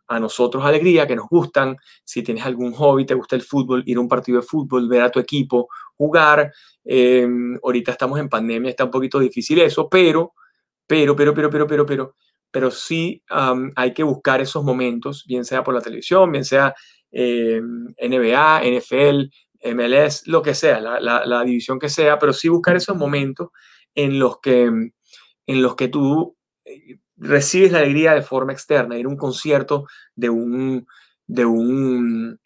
a nosotros alegría, que nos gustan. Si tienes algún hobby, te gusta el fútbol, ir a un partido de fútbol, ver a tu equipo, jugar. Em, ahorita estamos en pandemia, está un poquito difícil eso, pero, pero, pero, pero, pero, pero, pero, pero sí hay que buscar esos momentos, bien sea por la televisión, bien sea NBA, NFL, MLS, lo que sea, la, la, división que sea, pero sí buscar esos momentos en los que, en los que tú eh, recibes la alegría de forma externa, ir a un concierto de un, de un,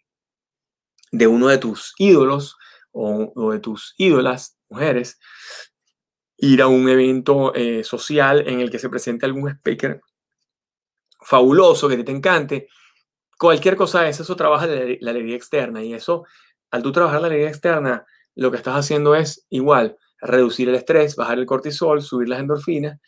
de uno de tus ídolos o, de tus ídolas, mujeres, ir a un evento eh, social en el que se presente algún speaker fabuloso que te, encante, cualquier cosa de eso, eso trabaja la, la alegría externa y eso, al tú trabajar la alegría externa, lo que estás haciendo es igual, reducir el estrés, bajar el cortisol, subir las endorfinas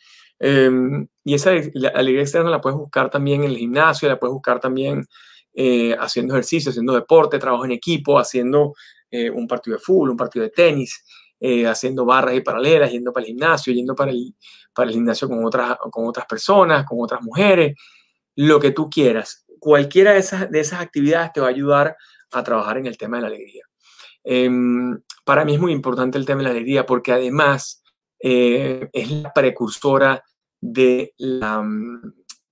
Em, y esa alegría externa la puedes buscar también en el gimnasio, la puedes buscar también eh, haciendo ejercicio, haciendo deporte, trabajo en equipo, haciendo eh, un partido de fútbol, un partido de tenis, eh, haciendo barras y paralelas, yendo para el gimnasio, yendo para el, para el gimnasio con otras, con otras personas, con otras mujeres, lo que tú quieras. Cualquiera de esas, de esas actividades te va a ayudar a trabajar en el tema de la alegría. Em, para mí es muy importante el tema de la alegría porque además es la precursora de la,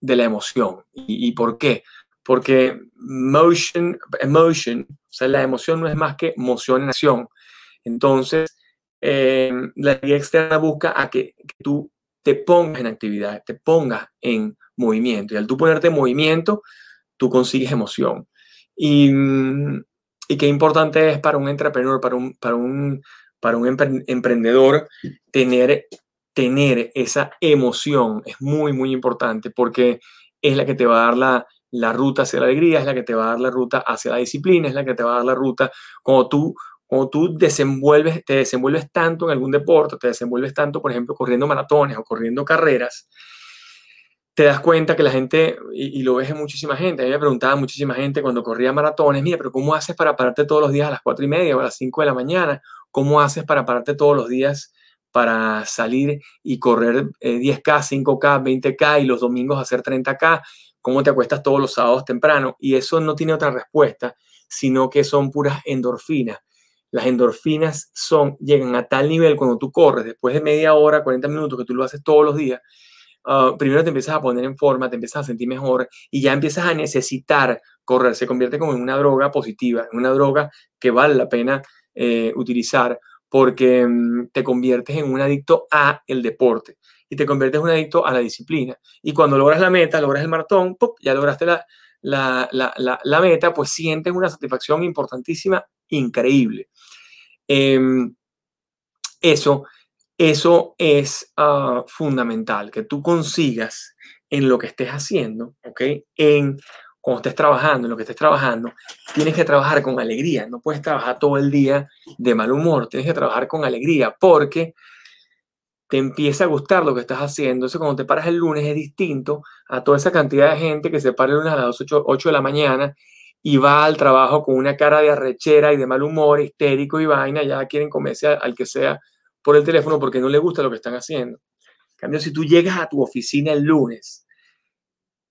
de la emoción. ¿Y, por qué? Porque motion, emotion, o sea, la emoción no es más que moción en acción. Entonces, eh, la guía externa busca a que, tú te pongas en actividad, te pongas en movimiento. Y al tú ponerte en movimiento, tú consigues emoción. Y, y qué importante es para un entrepreneur, para un, para un, para un emprendedor tener tener esa emoción es muy, muy importante porque es la que te va a dar la, la ruta hacia la alegría, es la que te va a dar la ruta hacia la disciplina, es la que te va a dar la ruta cuando tú, cuando tú desenvuelves, te desenvuelves tanto en algún deporte, te desenvuelves tanto, por ejemplo, corriendo maratones o corriendo carreras, te das cuenta que la gente, y, lo ves en muchísima gente, a mí me preguntaba muchísima gente cuando corría maratones, mira, pero ¿cómo haces para pararte todos los días a las cuatro y media o a las 5 de la mañana? ¿Cómo haces para pararte todos los días para salir y correr 10K, 5K, 20K y los domingos hacer 30K, cómo te acuestas todos los sábados temprano. Y eso no tiene otra respuesta, sino que son puras endorfinas. Las endorfinas son, llegan a tal nivel cuando tú corres, después de media hora, 40 minutos, que tú lo haces todos los días, ah, primero te empiezas a poner en forma, te empiezas a sentir mejor y ya empiezas a necesitar correr. Se convierte como en una droga positiva, una droga que vale la pena eh, utilizar porque mm, te conviertes en un adicto a el deporte y te conviertes en un adicto a la disciplina. Y cuando logras la meta, logras el maratón, ya lograste la, la, meta, pues sientes una satisfacción importantísima, increíble. Em, eso, eso es ah, fundamental, que tú consigas en lo que estés haciendo, ¿ok? En cuando estés trabajando, en lo que estés trabajando, tienes que trabajar con alegría. No puedes trabajar todo el día de mal humor. Tienes que trabajar con alegría porque te empieza a gustar lo que estás haciendo. Entonces, cuando te paras el lunes es distinto a toda esa cantidad de gente que se para el lunes a las 8, 8 de la mañana y va al trabajo con una cara de arrechera y de mal humor, histérico y vaina. Ya quieren comerse al que sea por el teléfono porque no le gusta lo que están haciendo. En cambio, si tú llegas a tu oficina el lunes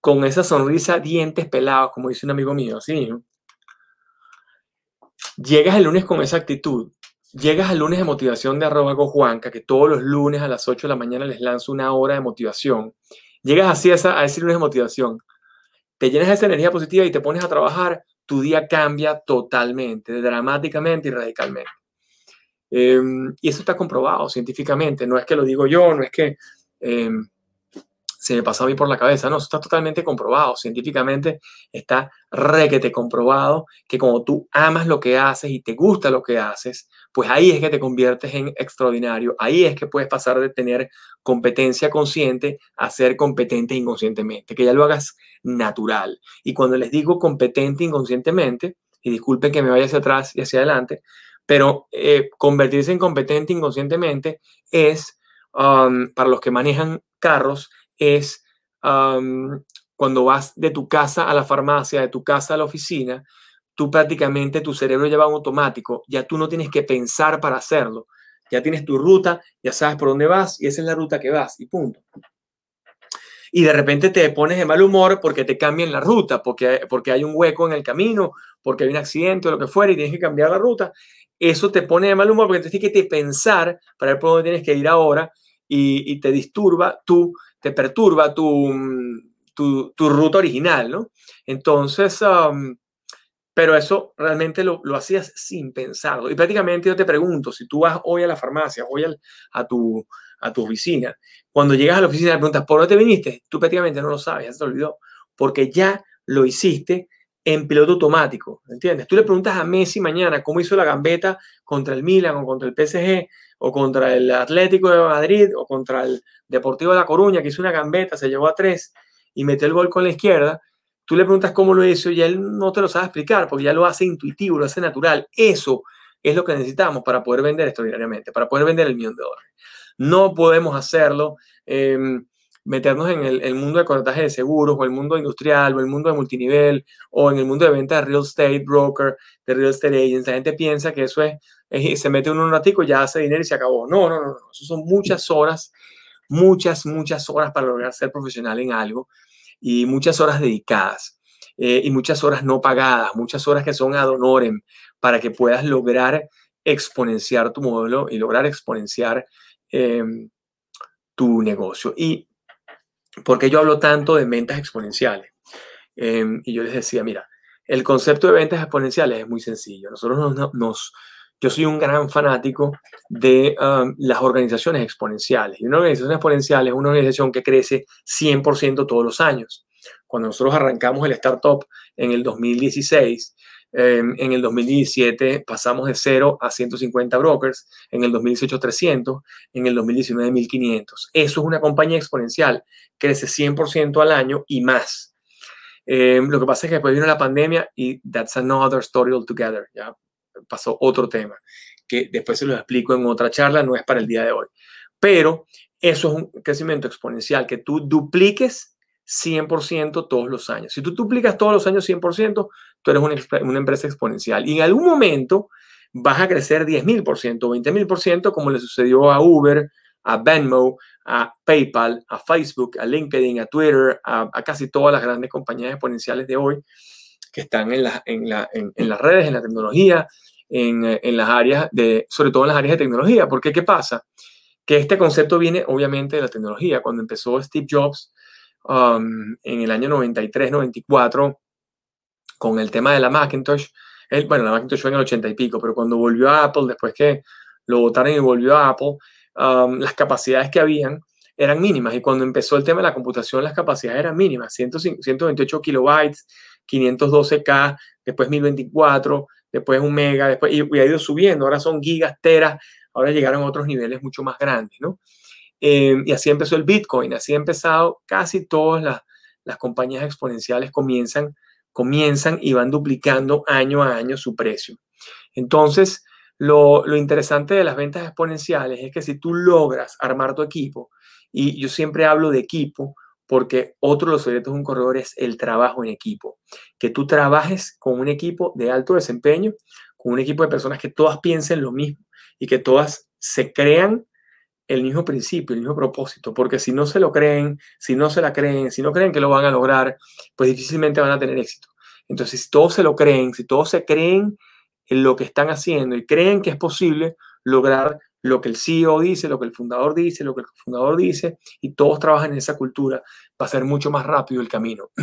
con esa sonrisa, dientes pelados, como dice un amigo mío, así Llegas el lunes con esa actitud. Llegas al lunes de motivación de arroba Juanca, que todos los lunes a las 8 de la mañana les lanzo una hora de motivación. Llegas así a, esa, a ese lunes de motivación. Te llenas de esa energía positiva y te pones a trabajar, tu día cambia totalmente, dramáticamente y radicalmente. Em, y eso está comprobado científicamente. No es que lo digo yo, no es que... Em, se me pasó a mí por la cabeza. No, eso está totalmente comprobado. Científicamente está requete comprobado que como tú amas lo que haces y te gusta lo que haces, pues ahí es que te conviertes en extraordinario. Ahí es que puedes pasar de tener competencia consciente a ser competente inconscientemente, que ya lo hagas natural. Y cuando les digo competente inconscientemente, y disculpen que me vaya hacia atrás y hacia adelante, pero eh, convertirse en competente inconscientemente es, um, para los que manejan carros, es cuando vas de tu casa a la farmacia, de tu casa a la oficina, tú prácticamente tu cerebro lleva un automático, ya tú no tienes que pensar para hacerlo, ya tienes tu ruta, ya sabes por dónde vas y esa es la ruta que vas y punto. Y de repente te pones de mal humor porque te cambian la ruta, porque, porque hay un hueco en el camino, porque hay un accidente o lo que fuera y tienes que cambiar la ruta eso te pone de mal humor porque tienes que pensar para ver por dónde tienes que ir ahora y, te disturba, tú, te perturba tu, tu, tu, ruta original, ¿no? Entonces, pero eso realmente lo, lo, hacías sin pensarlo. Y prácticamente yo te pregunto, si tú vas hoy a la farmacia, hoy a, tu, a tu oficina, cuando llegas a la oficina y preguntas, ¿por dónde te viniste? Tú prácticamente no lo sabes, ya se te olvidó, porque ya lo hiciste en piloto automático, ¿entiendes? Tú le preguntas a Messi mañana cómo hizo la gambeta contra el Milan o contra el PSG o contra el Atlético de Madrid o contra el Deportivo de La Coruña, que hizo una gambeta, se llevó a tres y metió el gol con la izquierda. Tú le preguntas cómo lo hizo y él no te lo sabe explicar porque ya lo hace intuitivo, lo hace natural. Eso es lo que necesitamos para poder vender extraordinariamente, para poder vender el millón de dólares. No podemos hacerlo. Em, meternos en el, mundo de corretaje de seguros o el mundo industrial o el mundo de multinivel o en el mundo de venta de real estate broker, de real estate agents. La gente piensa que eso es, se mete uno un ratico, ya hace dinero y se acabó. No, no, no, no. Eso son muchas horas, muchas, muchas horas para lograr ser profesional en algo y muchas horas dedicadas eh, y muchas horas no pagadas, muchas horas que son ad honorem para que puedas lograr exponenciar tu modelo y lograr exponenciar em, tu negocio. Y porque yo hablo tanto de ventas exponenciales? Em, y yo les decía, mira, el concepto de ventas exponenciales es muy sencillo. Nosotros nos, yo soy un gran fanático de um, las organizaciones exponenciales. Y una organización exponencial es una organización que crece 100% todos los años. Cuando nosotros arrancamos el startup en el 2016, Em, en el 2017 pasamos de 0 a 150 brokers, en el 2018 300, en el 2019 1500. Eso es una compañía exponencial, crece 100% al año y más. Em, lo que pasa es que después vino la pandemia y that's another story altogether. Ya pasó otro tema que después se lo explico en otra charla, no es para el día de hoy. Pero eso es un crecimiento exponencial, que tú dupliques 100% todos los años. Si tú duplicas todos los años 100%, tú eres una, una empresa exponencial. Y en algún momento vas a crecer 10.000%, 20.000%, como le sucedió a Uber, a Venmo, a PayPal, a Facebook, a LinkedIn, a Twitter, a, casi todas las grandes compañías exponenciales de hoy que están en, en, la, en, las redes, en la tecnología, en, en, las áreas de, sobre todo en las áreas de tecnología. Porque, ¿qué pasa? Que este concepto viene obviamente de la tecnología. Cuando empezó Steve Jobs Um, en el año 93, 94, con el tema de la Macintosh. Bueno, la Macintosh fue en el 80 y pico, pero cuando volvió a Apple, después que lo votaron y volvió a Apple, um, las capacidades que habían eran mínimas. Y cuando empezó el tema de la computación, las capacidades eran mínimas. 128 kilobytes, 512K, después 1024, después un mega, después, y, ha ido subiendo. Ahora son gigas, teras, ahora llegaron a otros niveles mucho más grandes, ¿no? Em, y así empezó el Bitcoin, así ha empezado casi todas las, las compañías exponenciales comienzan, comienzan y van duplicando año a año su precio. Entonces, lo, lo, interesante de las ventas exponenciales es que si tú logras armar tu equipo, y yo siempre hablo de equipo, porque otro de los secretos de un corredor es el trabajo en equipo. Que tú trabajes con un equipo de alto desempeño, con un equipo de personas que todas piensen lo mismo y que todas se crean el mismo principio, el mismo propósito, porque si no se lo creen, si no se la creen, si no creen que lo van a lograr, pues difícilmente van a tener éxito. Entonces, si todos se lo creen, si todos se creen en lo que están haciendo y creen que es posible lograr lo que el CEO dice, lo que el fundador dice, lo que el fundador dice, y todos trabajan en esa cultura, va a ser mucho más rápido el camino.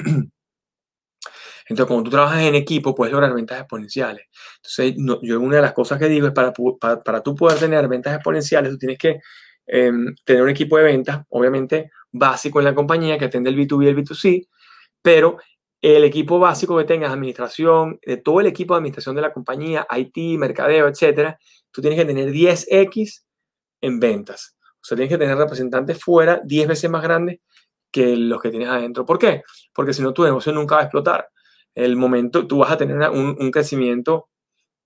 Entonces, cuando tú trabajas en equipo, puedes lograr ventas exponenciales. Entonces, yo una de las cosas que digo es para, para, para tú poder tener ventas exponenciales, tú tienes que Em, tener un equipo de ventas, obviamente básico en la compañía que atiende el B2B y el B2C, pero el equipo básico que tengas, administración, de todo el equipo de administración de la compañía, IT, mercadeo, etcétera, tú tienes que tener 10x en ventas. O sea, tienes que tener representantes fuera 10 veces más grandes que los que tienes adentro. ¿Por qué? Porque si no, tu negocio nunca va a explotar. el momento, tú vas a tener un, crecimiento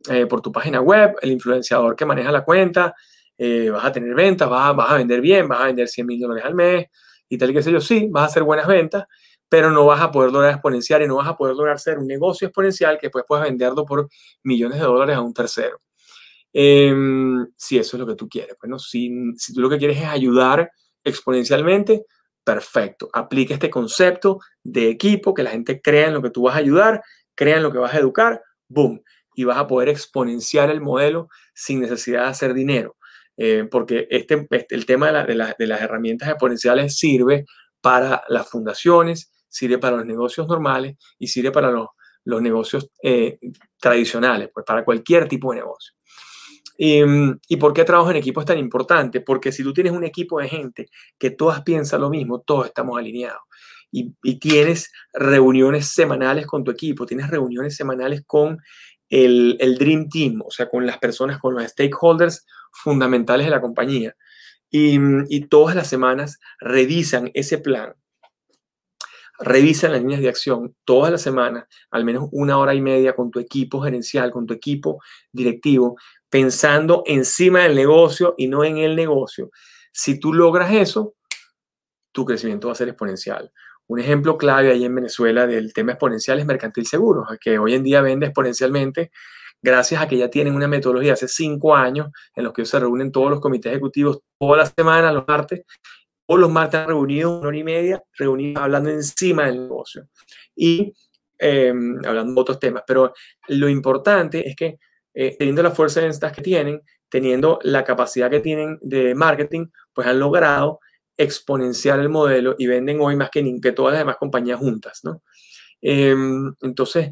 eh, por tu página web, el influenciador que maneja la cuenta, eh, vas a tener ventas, vas, vas, a vender bien, vas a vender 100 mil dólares al mes y tal y qué sé yo, sí, vas a hacer buenas ventas, pero no vas a poder lograr exponenciar y no vas a poder lograr ser un negocio exponencial que después puedas venderlo por millones de dólares a un tercero. Em, si eso es lo que tú quieres. Bueno, si, si tú lo que quieres es ayudar exponencialmente, perfecto. Aplica este concepto de equipo, que la gente crea en lo que tú vas a ayudar, crea en lo que vas a educar, boom, y vas a poder exponenciar el modelo sin necesidad de hacer dinero. Eh, porque este, este, el tema de, de las herramientas exponenciales sirve para las fundaciones, sirve para los negocios normales y sirve para los, negocios eh, tradicionales, pues para cualquier tipo de negocio. Y, ¿Y, por qué trabajo en equipo es tan importante? Porque si tú tienes un equipo de gente que todas piensan lo mismo, todos estamos alineados. Y, y, tienes reuniones semanales con tu equipo, tienes reuniones semanales con el, Dream Team, o sea, con las personas, con los stakeholders fundamentales de la compañía. Y todas las semanas revisan ese plan Revisa las líneas de acción todas las semanas, al menos una hora y media con tu equipo gerencial, con tu equipo directivo, pensando encima del negocio y no en el negocio. Si tú logras eso, tu crecimiento va a ser exponencial. Un ejemplo clave ahí en Venezuela del tema exponencial es Mercantil Seguros, que hoy en día vende exponencialmente gracias a que ya tienen una metodología hace cinco años en los que se reúnen todos los comités ejecutivos todas las semanas, los martes, o los martes reunidos una hora y media, reunidos hablando encima del negocio y em, hablando de otros temas. Pero lo importante es que eh, teniendo la fuerza de ventas que tienen, teniendo la capacidad que tienen de marketing, pues han logrado exponenciar el modelo y venden hoy más que, que todas las demás compañías juntas, ¿no? Em, entonces,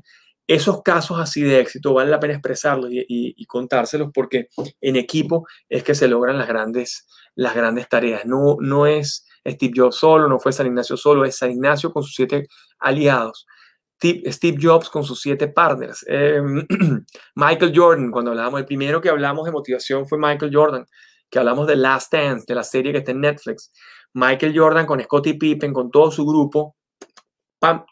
esos casos así de éxito vale la pena expresarlos y, y, contárselos porque en equipo es que se logran las grandes, las grandes tareas. No, no es Steve Jobs solo, no fue San Ignacio solo, es San Ignacio con sus siete aliados. Steve Jobs con sus siete partners. Em, Michael Jordan, cuando hablábamos, el primero que hablamos de motivación fue Michael Jordan, que hablamos de Last Dance, de la serie que está en Netflix. Michael Jordan con Scottie Pippen, con todo su grupo,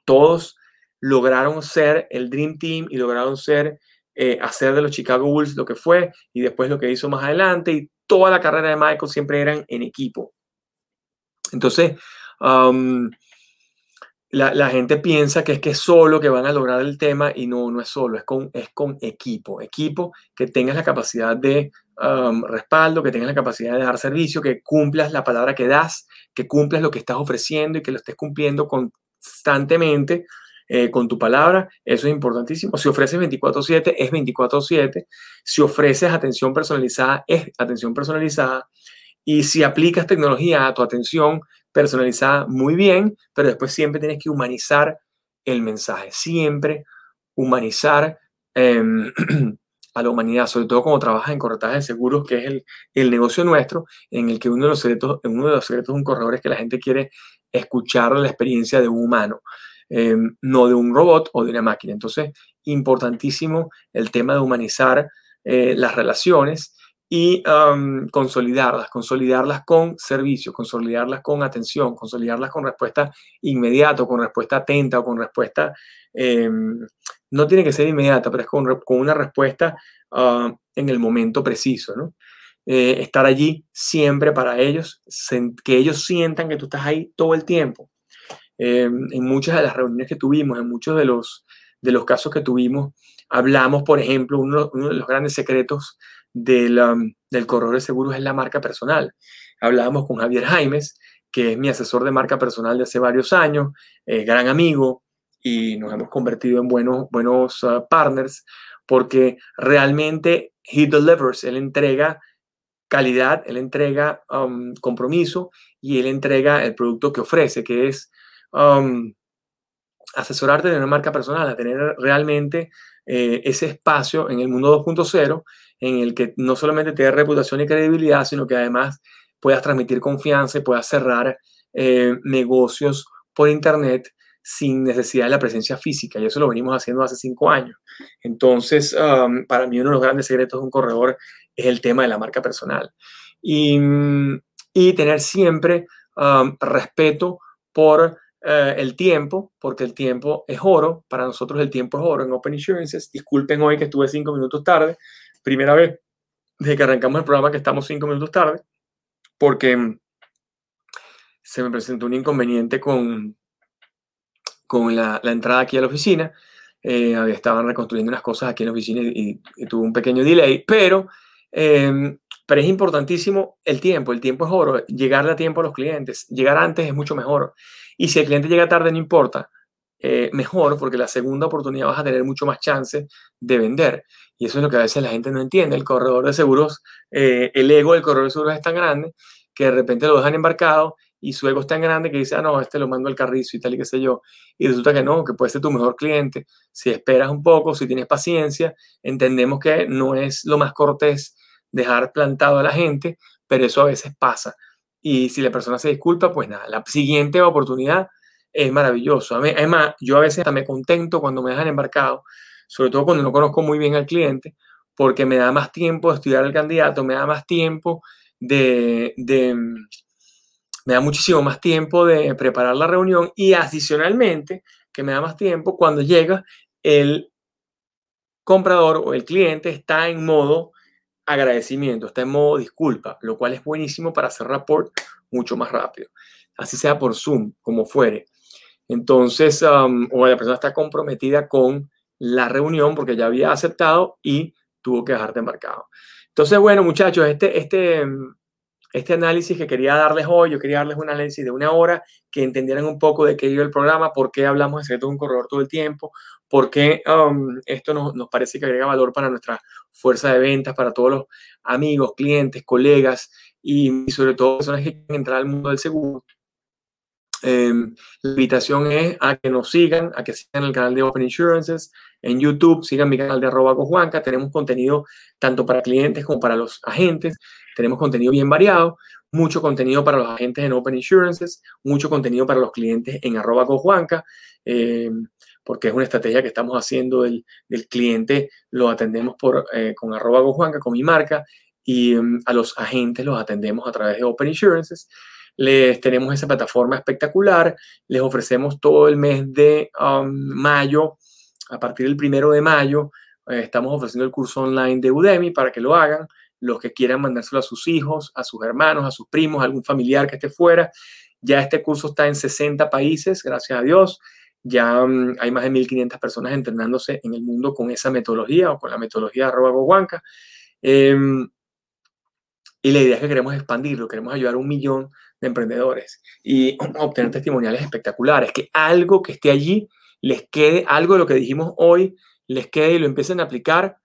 todos lograron ser el Dream Team y lograron ser, eh, hacer de los Chicago Bulls lo que fue y después lo que hizo más adelante y toda la carrera de Michael siempre eran en equipo. Entonces, la, gente piensa que es que solo que van a lograr el tema y no, no es solo, es con, es con equipo. Equipo que tengas la capacidad de respaldo, que tengas la capacidad de dar servicio, que cumplas la palabra que das, que cumplas lo que estás ofreciendo y que lo estés cumpliendo constantemente eh, con tu palabra, eso es importantísimo. Si ofreces 24/7, es 24/7. Si ofreces atención personalizada, es atención personalizada. Y si aplicas tecnología a tu atención personalizada, muy bien, pero después siempre tienes que humanizar el mensaje, siempre humanizar em, a la humanidad, sobre todo cuando trabajas en corretaje de seguros, que es el, el, negocio nuestro, en el que uno de los secretos, uno de los secretos de un corredor es que la gente quiere escuchar la experiencia de un humano. Em, no de un robot o de una máquina. Entonces, importantísimo el tema de humanizar eh, las relaciones y consolidarlas, consolidarlas con servicio, consolidarlas con atención, consolidarlas con respuesta inmediata, con respuesta atenta o con respuesta, em, no tiene que ser inmediata, pero es con, una respuesta ah, en el momento preciso. Eh, estar allí siempre para ellos, que ellos sientan que tú estás ahí todo el tiempo. Em, en muchas de las reuniones que tuvimos, en muchos de los, de los casos que tuvimos, hablamos, por ejemplo, uno, de los grandes secretos del, del corredor de seguros es la marca personal. Hablábamos con Javier Jaimes, que es mi asesor de marca personal de hace varios años, eh, gran amigo, y nos hemos convertido en buenos, buenos ah, partners, porque realmente he delivers, él entrega calidad, él entrega compromiso y él entrega el producto que ofrece, que es asesorarte de una marca personal, a tener realmente eh, ese espacio en el mundo 2.0 en el que no solamente te dé reputación y credibilidad, sino que además puedas transmitir confianza y puedas cerrar eh, negocios por Internet sin necesidad de la presencia física. Y eso lo venimos haciendo hace cinco años. Entonces, para mí uno de los grandes secretos de un corredor es el tema de la marca personal. Y, y tener siempre respeto por eh, el tiempo, porque el tiempo es oro. Para nosotros el tiempo es oro en Open Insurances. Disculpen hoy que estuve cinco minutos tarde. Primera vez desde que arrancamos el programa que estamos cinco minutos tarde, porque mm, se me presentó un inconveniente con, con la, entrada aquí a la oficina. Eh, estaban reconstruyendo unas cosas aquí en la oficina y, tuve un pequeño delay, pero, em, pero es importantísimo el tiempo. El tiempo es oro. Llegarle a tiempo a los clientes. Llegar antes es mucho mejor. Y si el cliente llega tarde, no importa. Eh, mejor porque la segunda oportunidad vas a tener mucho más chance de vender. Y eso es lo que a veces la gente no entiende. El corredor de seguros, eh, el ego del corredor de seguros es tan grande que de repente lo dejan embarcado y su ego es tan grande que dice, ah, no, este lo mando al carrizo y tal y qué sé yo. Y resulta que no, que puede ser tu mejor cliente. Si esperas un poco, si tienes paciencia, entendemos que no es lo más cortés dejar plantado a la gente, pero eso a veces pasa. Y si la persona se disculpa, pues nada, la siguiente oportunidad es maravilloso. Además, yo a veces hasta me contento cuando me dejan embarcado, sobre todo cuando no conozco muy bien al cliente, porque me da más tiempo de estudiar al candidato, me da más tiempo de, me da muchísimo más tiempo de preparar la reunión y adicionalmente que me da más tiempo cuando llega el comprador o el cliente está en modo agradecimiento, está en modo disculpa, lo cual es buenísimo para hacer rapport mucho más rápido. Así sea por Zoom, como fuere. Entonces, o la persona está comprometida con la reunión porque ya había aceptado y tuvo que dejarte embarcado. Entonces, bueno, muchachos, este, este, este análisis que quería darles hoy, yo quería darles un análisis de una hora, que entendieran un poco de qué iba el programa, por qué hablamos de secretos de un corredor todo el tiempo, por qué esto nos, nos, parece que agrega valor para nuestra fuerza de ventas, para todos los amigos, clientes, colegas y, y sobre todo personas que quieren entrar al mundo del seguro. Em, la invitación es a que nos sigan, a que sigan el canal de Open Insurances en YouTube, sigan mi canal de arroba Juanca. Tenemos contenido tanto para clientes como para los agentes. Tenemos contenido bien variado, mucho contenido para los agentes en Open Insurances, mucho contenido para los clientes en arroba Juanca, em, porque es una estrategia que estamos haciendo del, del cliente, lo atendemos por, eh, con arroba Juanca, con mi marca, y em, a los agentes los atendemos a través de Open Insurances les tenemos esa plataforma espectacular, les ofrecemos todo el mes de um, mayo, a partir del primero de mayo, eh, estamos ofreciendo el curso online de Udemy para que lo hagan, los que quieran mandárselo a sus hijos, a sus hermanos, a sus primos, a algún familiar que esté fuera. Ya este curso está en 60 países, gracias a Dios. Ya um, hay más de 1.500 personas entrenándose en el mundo con esa metodología o con la metodología arroba goguanca. Em, y la idea es que queremos expandirlo, queremos ayudar a un millón de emprendedores y obtener testimoniales espectaculares, que algo que esté allí les quede, algo de lo que dijimos hoy les quede y lo empiecen a aplicar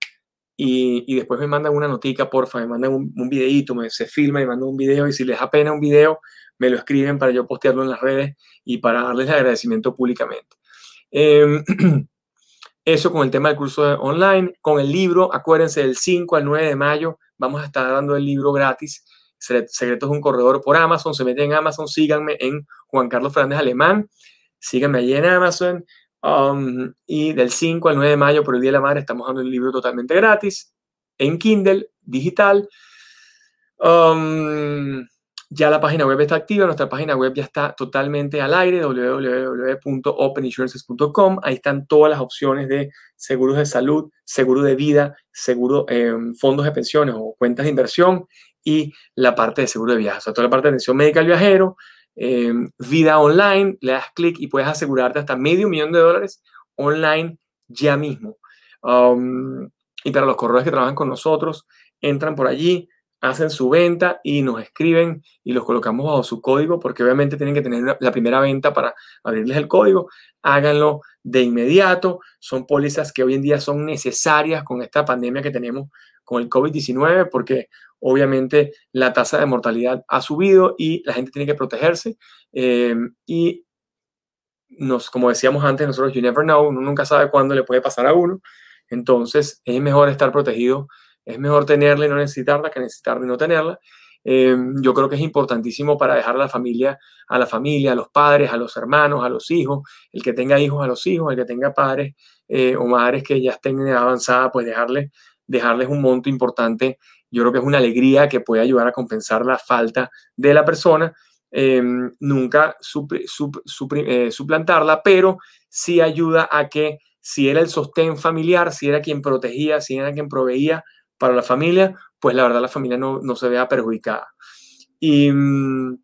y, después me mandan una notica, porfa, me mandan un, un me, se filma y mandan un video y si les da pena un video, me lo escriben para yo postearlo en las redes y para darles el agradecimiento públicamente. Em, eso con el tema del curso online, con el libro, acuérdense, del 5 al 9 de mayo vamos a estar dando el libro gratis Secretos de un Corredor por Amazon. Se meten en Amazon, síganme en Juan Carlos Fernández Alemán. Síganme allí en Amazon. Um, y del 5 al 9 de mayo, por el Día de la Madre, estamos dando el libro totalmente gratis en Kindle, digital. Um, ya la página web está activa, nuestra página web ya está totalmente al aire, www.openinsurances.com. Ahí están todas las opciones de seguros de salud, seguro de vida, seguro, eh, fondos de pensiones o cuentas de inversión y la parte de seguro de viaje, o sea, toda la parte de atención médica al viajero, eh, vida online, le das clic y puedes asegurarte hasta medio millón de dólares online ya mismo. Um, y para los corredores que trabajan con nosotros, entran por allí, hacen su venta y nos escriben y los colocamos bajo su código, porque obviamente tienen que tener la primera venta para abrirles el código. Háganlo de inmediato. Son pólizas que hoy en día son necesarias con esta pandemia que tenemos con el COVID-19, porque obviamente la tasa de mortalidad ha subido y la gente tiene que protegerse. Eh, y nos, como decíamos antes, nosotros, you never know, uno nunca sabe cuándo le puede pasar a uno. Entonces, es mejor estar protegido, es mejor tenerla y no necesitarla que necesitarla y no tenerla. Eh, yo creo que es importantísimo para dejar a la familia, a la familia, a los padres, a los hermanos, a los hijos, el que tenga hijos a los hijos, el que tenga padres eh, o madres que ya estén avanzada, pues dejarle, dejarles un monto importante yo creo que es una alegría que puede ayudar a compensar la falta de la persona em, nunca eh, suplantarla, pero sí ayuda a que si era el sostén familiar, si era quien protegía, si era quien proveía para la familia, pues la verdad la familia no, se vea perjudicada. Y, mm,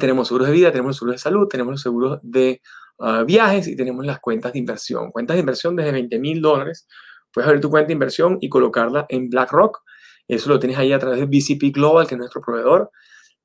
tenemos seguros de vida, tenemos seguros de salud, tenemos los seguros de ah, viajes y tenemos las cuentas de inversión. Cuentas de inversión desde 20 mil dólares. Puedes abrir tu cuenta de inversión y colocarla en BlackRock. Eso lo tienes ahí a través de BCP Global, que es nuestro proveedor.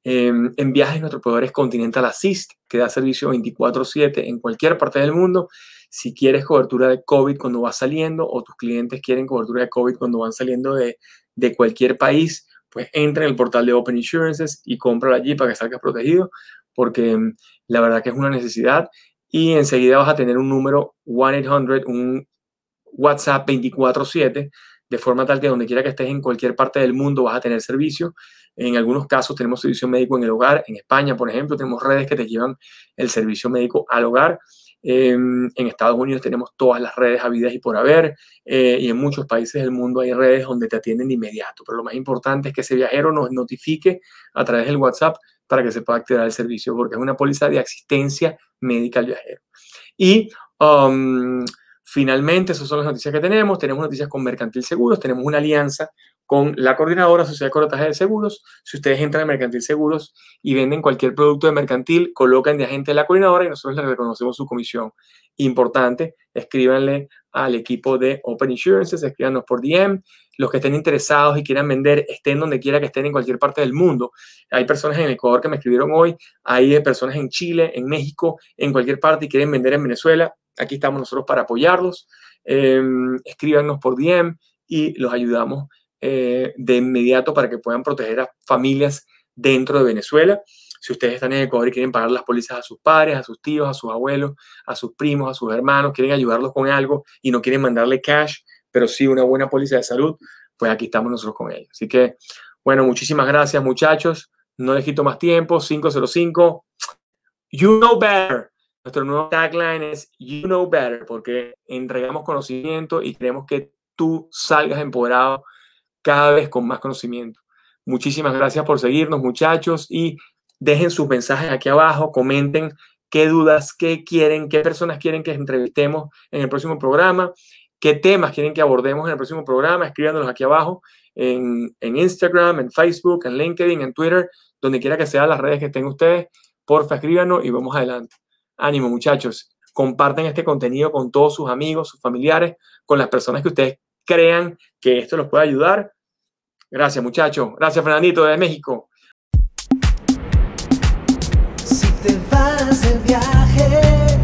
Em, en viajes, nuestro proveedor es Continental Assist, que da servicio 24/7 en cualquier parte del mundo. Si quieres cobertura de COVID cuando vas saliendo o tus clientes quieren cobertura de COVID cuando van saliendo de, de cualquier país, pues entra en el portal de Open Insurances y compra allí para que salgas protegido, porque em, la verdad que es una necesidad. Y enseguida vas a tener un número 1-800, un WhatsApp 24/7 de forma tal que donde quiera que estés en cualquier parte del mundo vas a tener servicio. En algunos casos tenemos servicio médico en el hogar. En España, por ejemplo, tenemos redes que te llevan el servicio médico al hogar. Em, en Estados Unidos tenemos todas las redes habidas y por haber. Eh, y en muchos países del mundo hay redes donde te atienden de inmediato. Pero lo más importante es que ese viajero nos notifique a través del WhatsApp para que se pueda activar el servicio, porque es una póliza de asistencia médica al viajero. Y um, Finalmente, esas son las noticias que tenemos. Tenemos noticias con Mercantil Seguros, tenemos una alianza con la coordinadora Sociedad de Corretaje de Seguros. Si ustedes entran a Mercantil Seguros y venden cualquier producto de Mercantil, colocan de agente de la coordinadora y nosotros les reconocemos su comisión. Importante, escríbanle al equipo de Open Insurances, escríbanos por DM. Los que estén interesados y quieran vender, estén donde quiera que estén en cualquier parte del mundo. Hay personas en Ecuador que me escribieron hoy, hay personas en Chile, en México, en cualquier parte y quieren vender en Venezuela Aquí estamos nosotros para apoyarlos. Em, escríbanos por DM y los ayudamos eh, de inmediato para que puedan proteger a familias dentro de Venezuela. Si ustedes están en Ecuador y quieren pagar las pólizas a sus padres, a sus tíos, a sus abuelos, a sus primos, a sus hermanos, quieren ayudarlos con algo y no quieren mandarle cash, pero sí una buena póliza de salud, pues aquí estamos nosotros con ellos. Así que, bueno, muchísimas gracias muchachos. No les quito más tiempo. 505. You know better. Nuestro nuevo tagline es You Know Better, porque entregamos conocimiento y queremos que tú salgas empoderado cada vez con más conocimiento. Muchísimas gracias por seguirnos, muchachos, y dejen sus mensajes aquí abajo, comenten qué dudas, qué quieren, qué personas quieren que entrevistemos en el próximo programa, qué temas quieren que abordemos en el próximo programa, escríbanos aquí abajo en, en Instagram, en Facebook, en LinkedIn, en Twitter, donde quiera que sean las redes que estén ustedes, porfa, escríbanos y vamos adelante. Ánimo, muchachos. Comparten este contenido con todos sus amigos, sus familiares, con las personas que ustedes crean que esto los puede ayudar. Gracias, muchachos. Gracias, Fernandito, de México. Si te vas de viaje,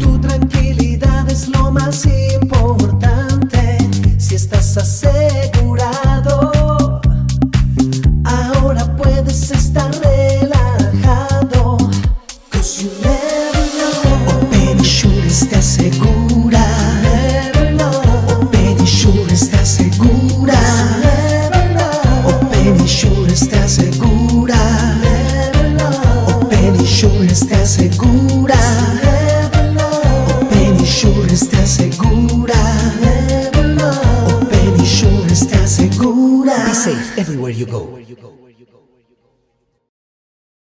tu tranquilidad es lo más importante. Si estás asegurado, everywhere you go.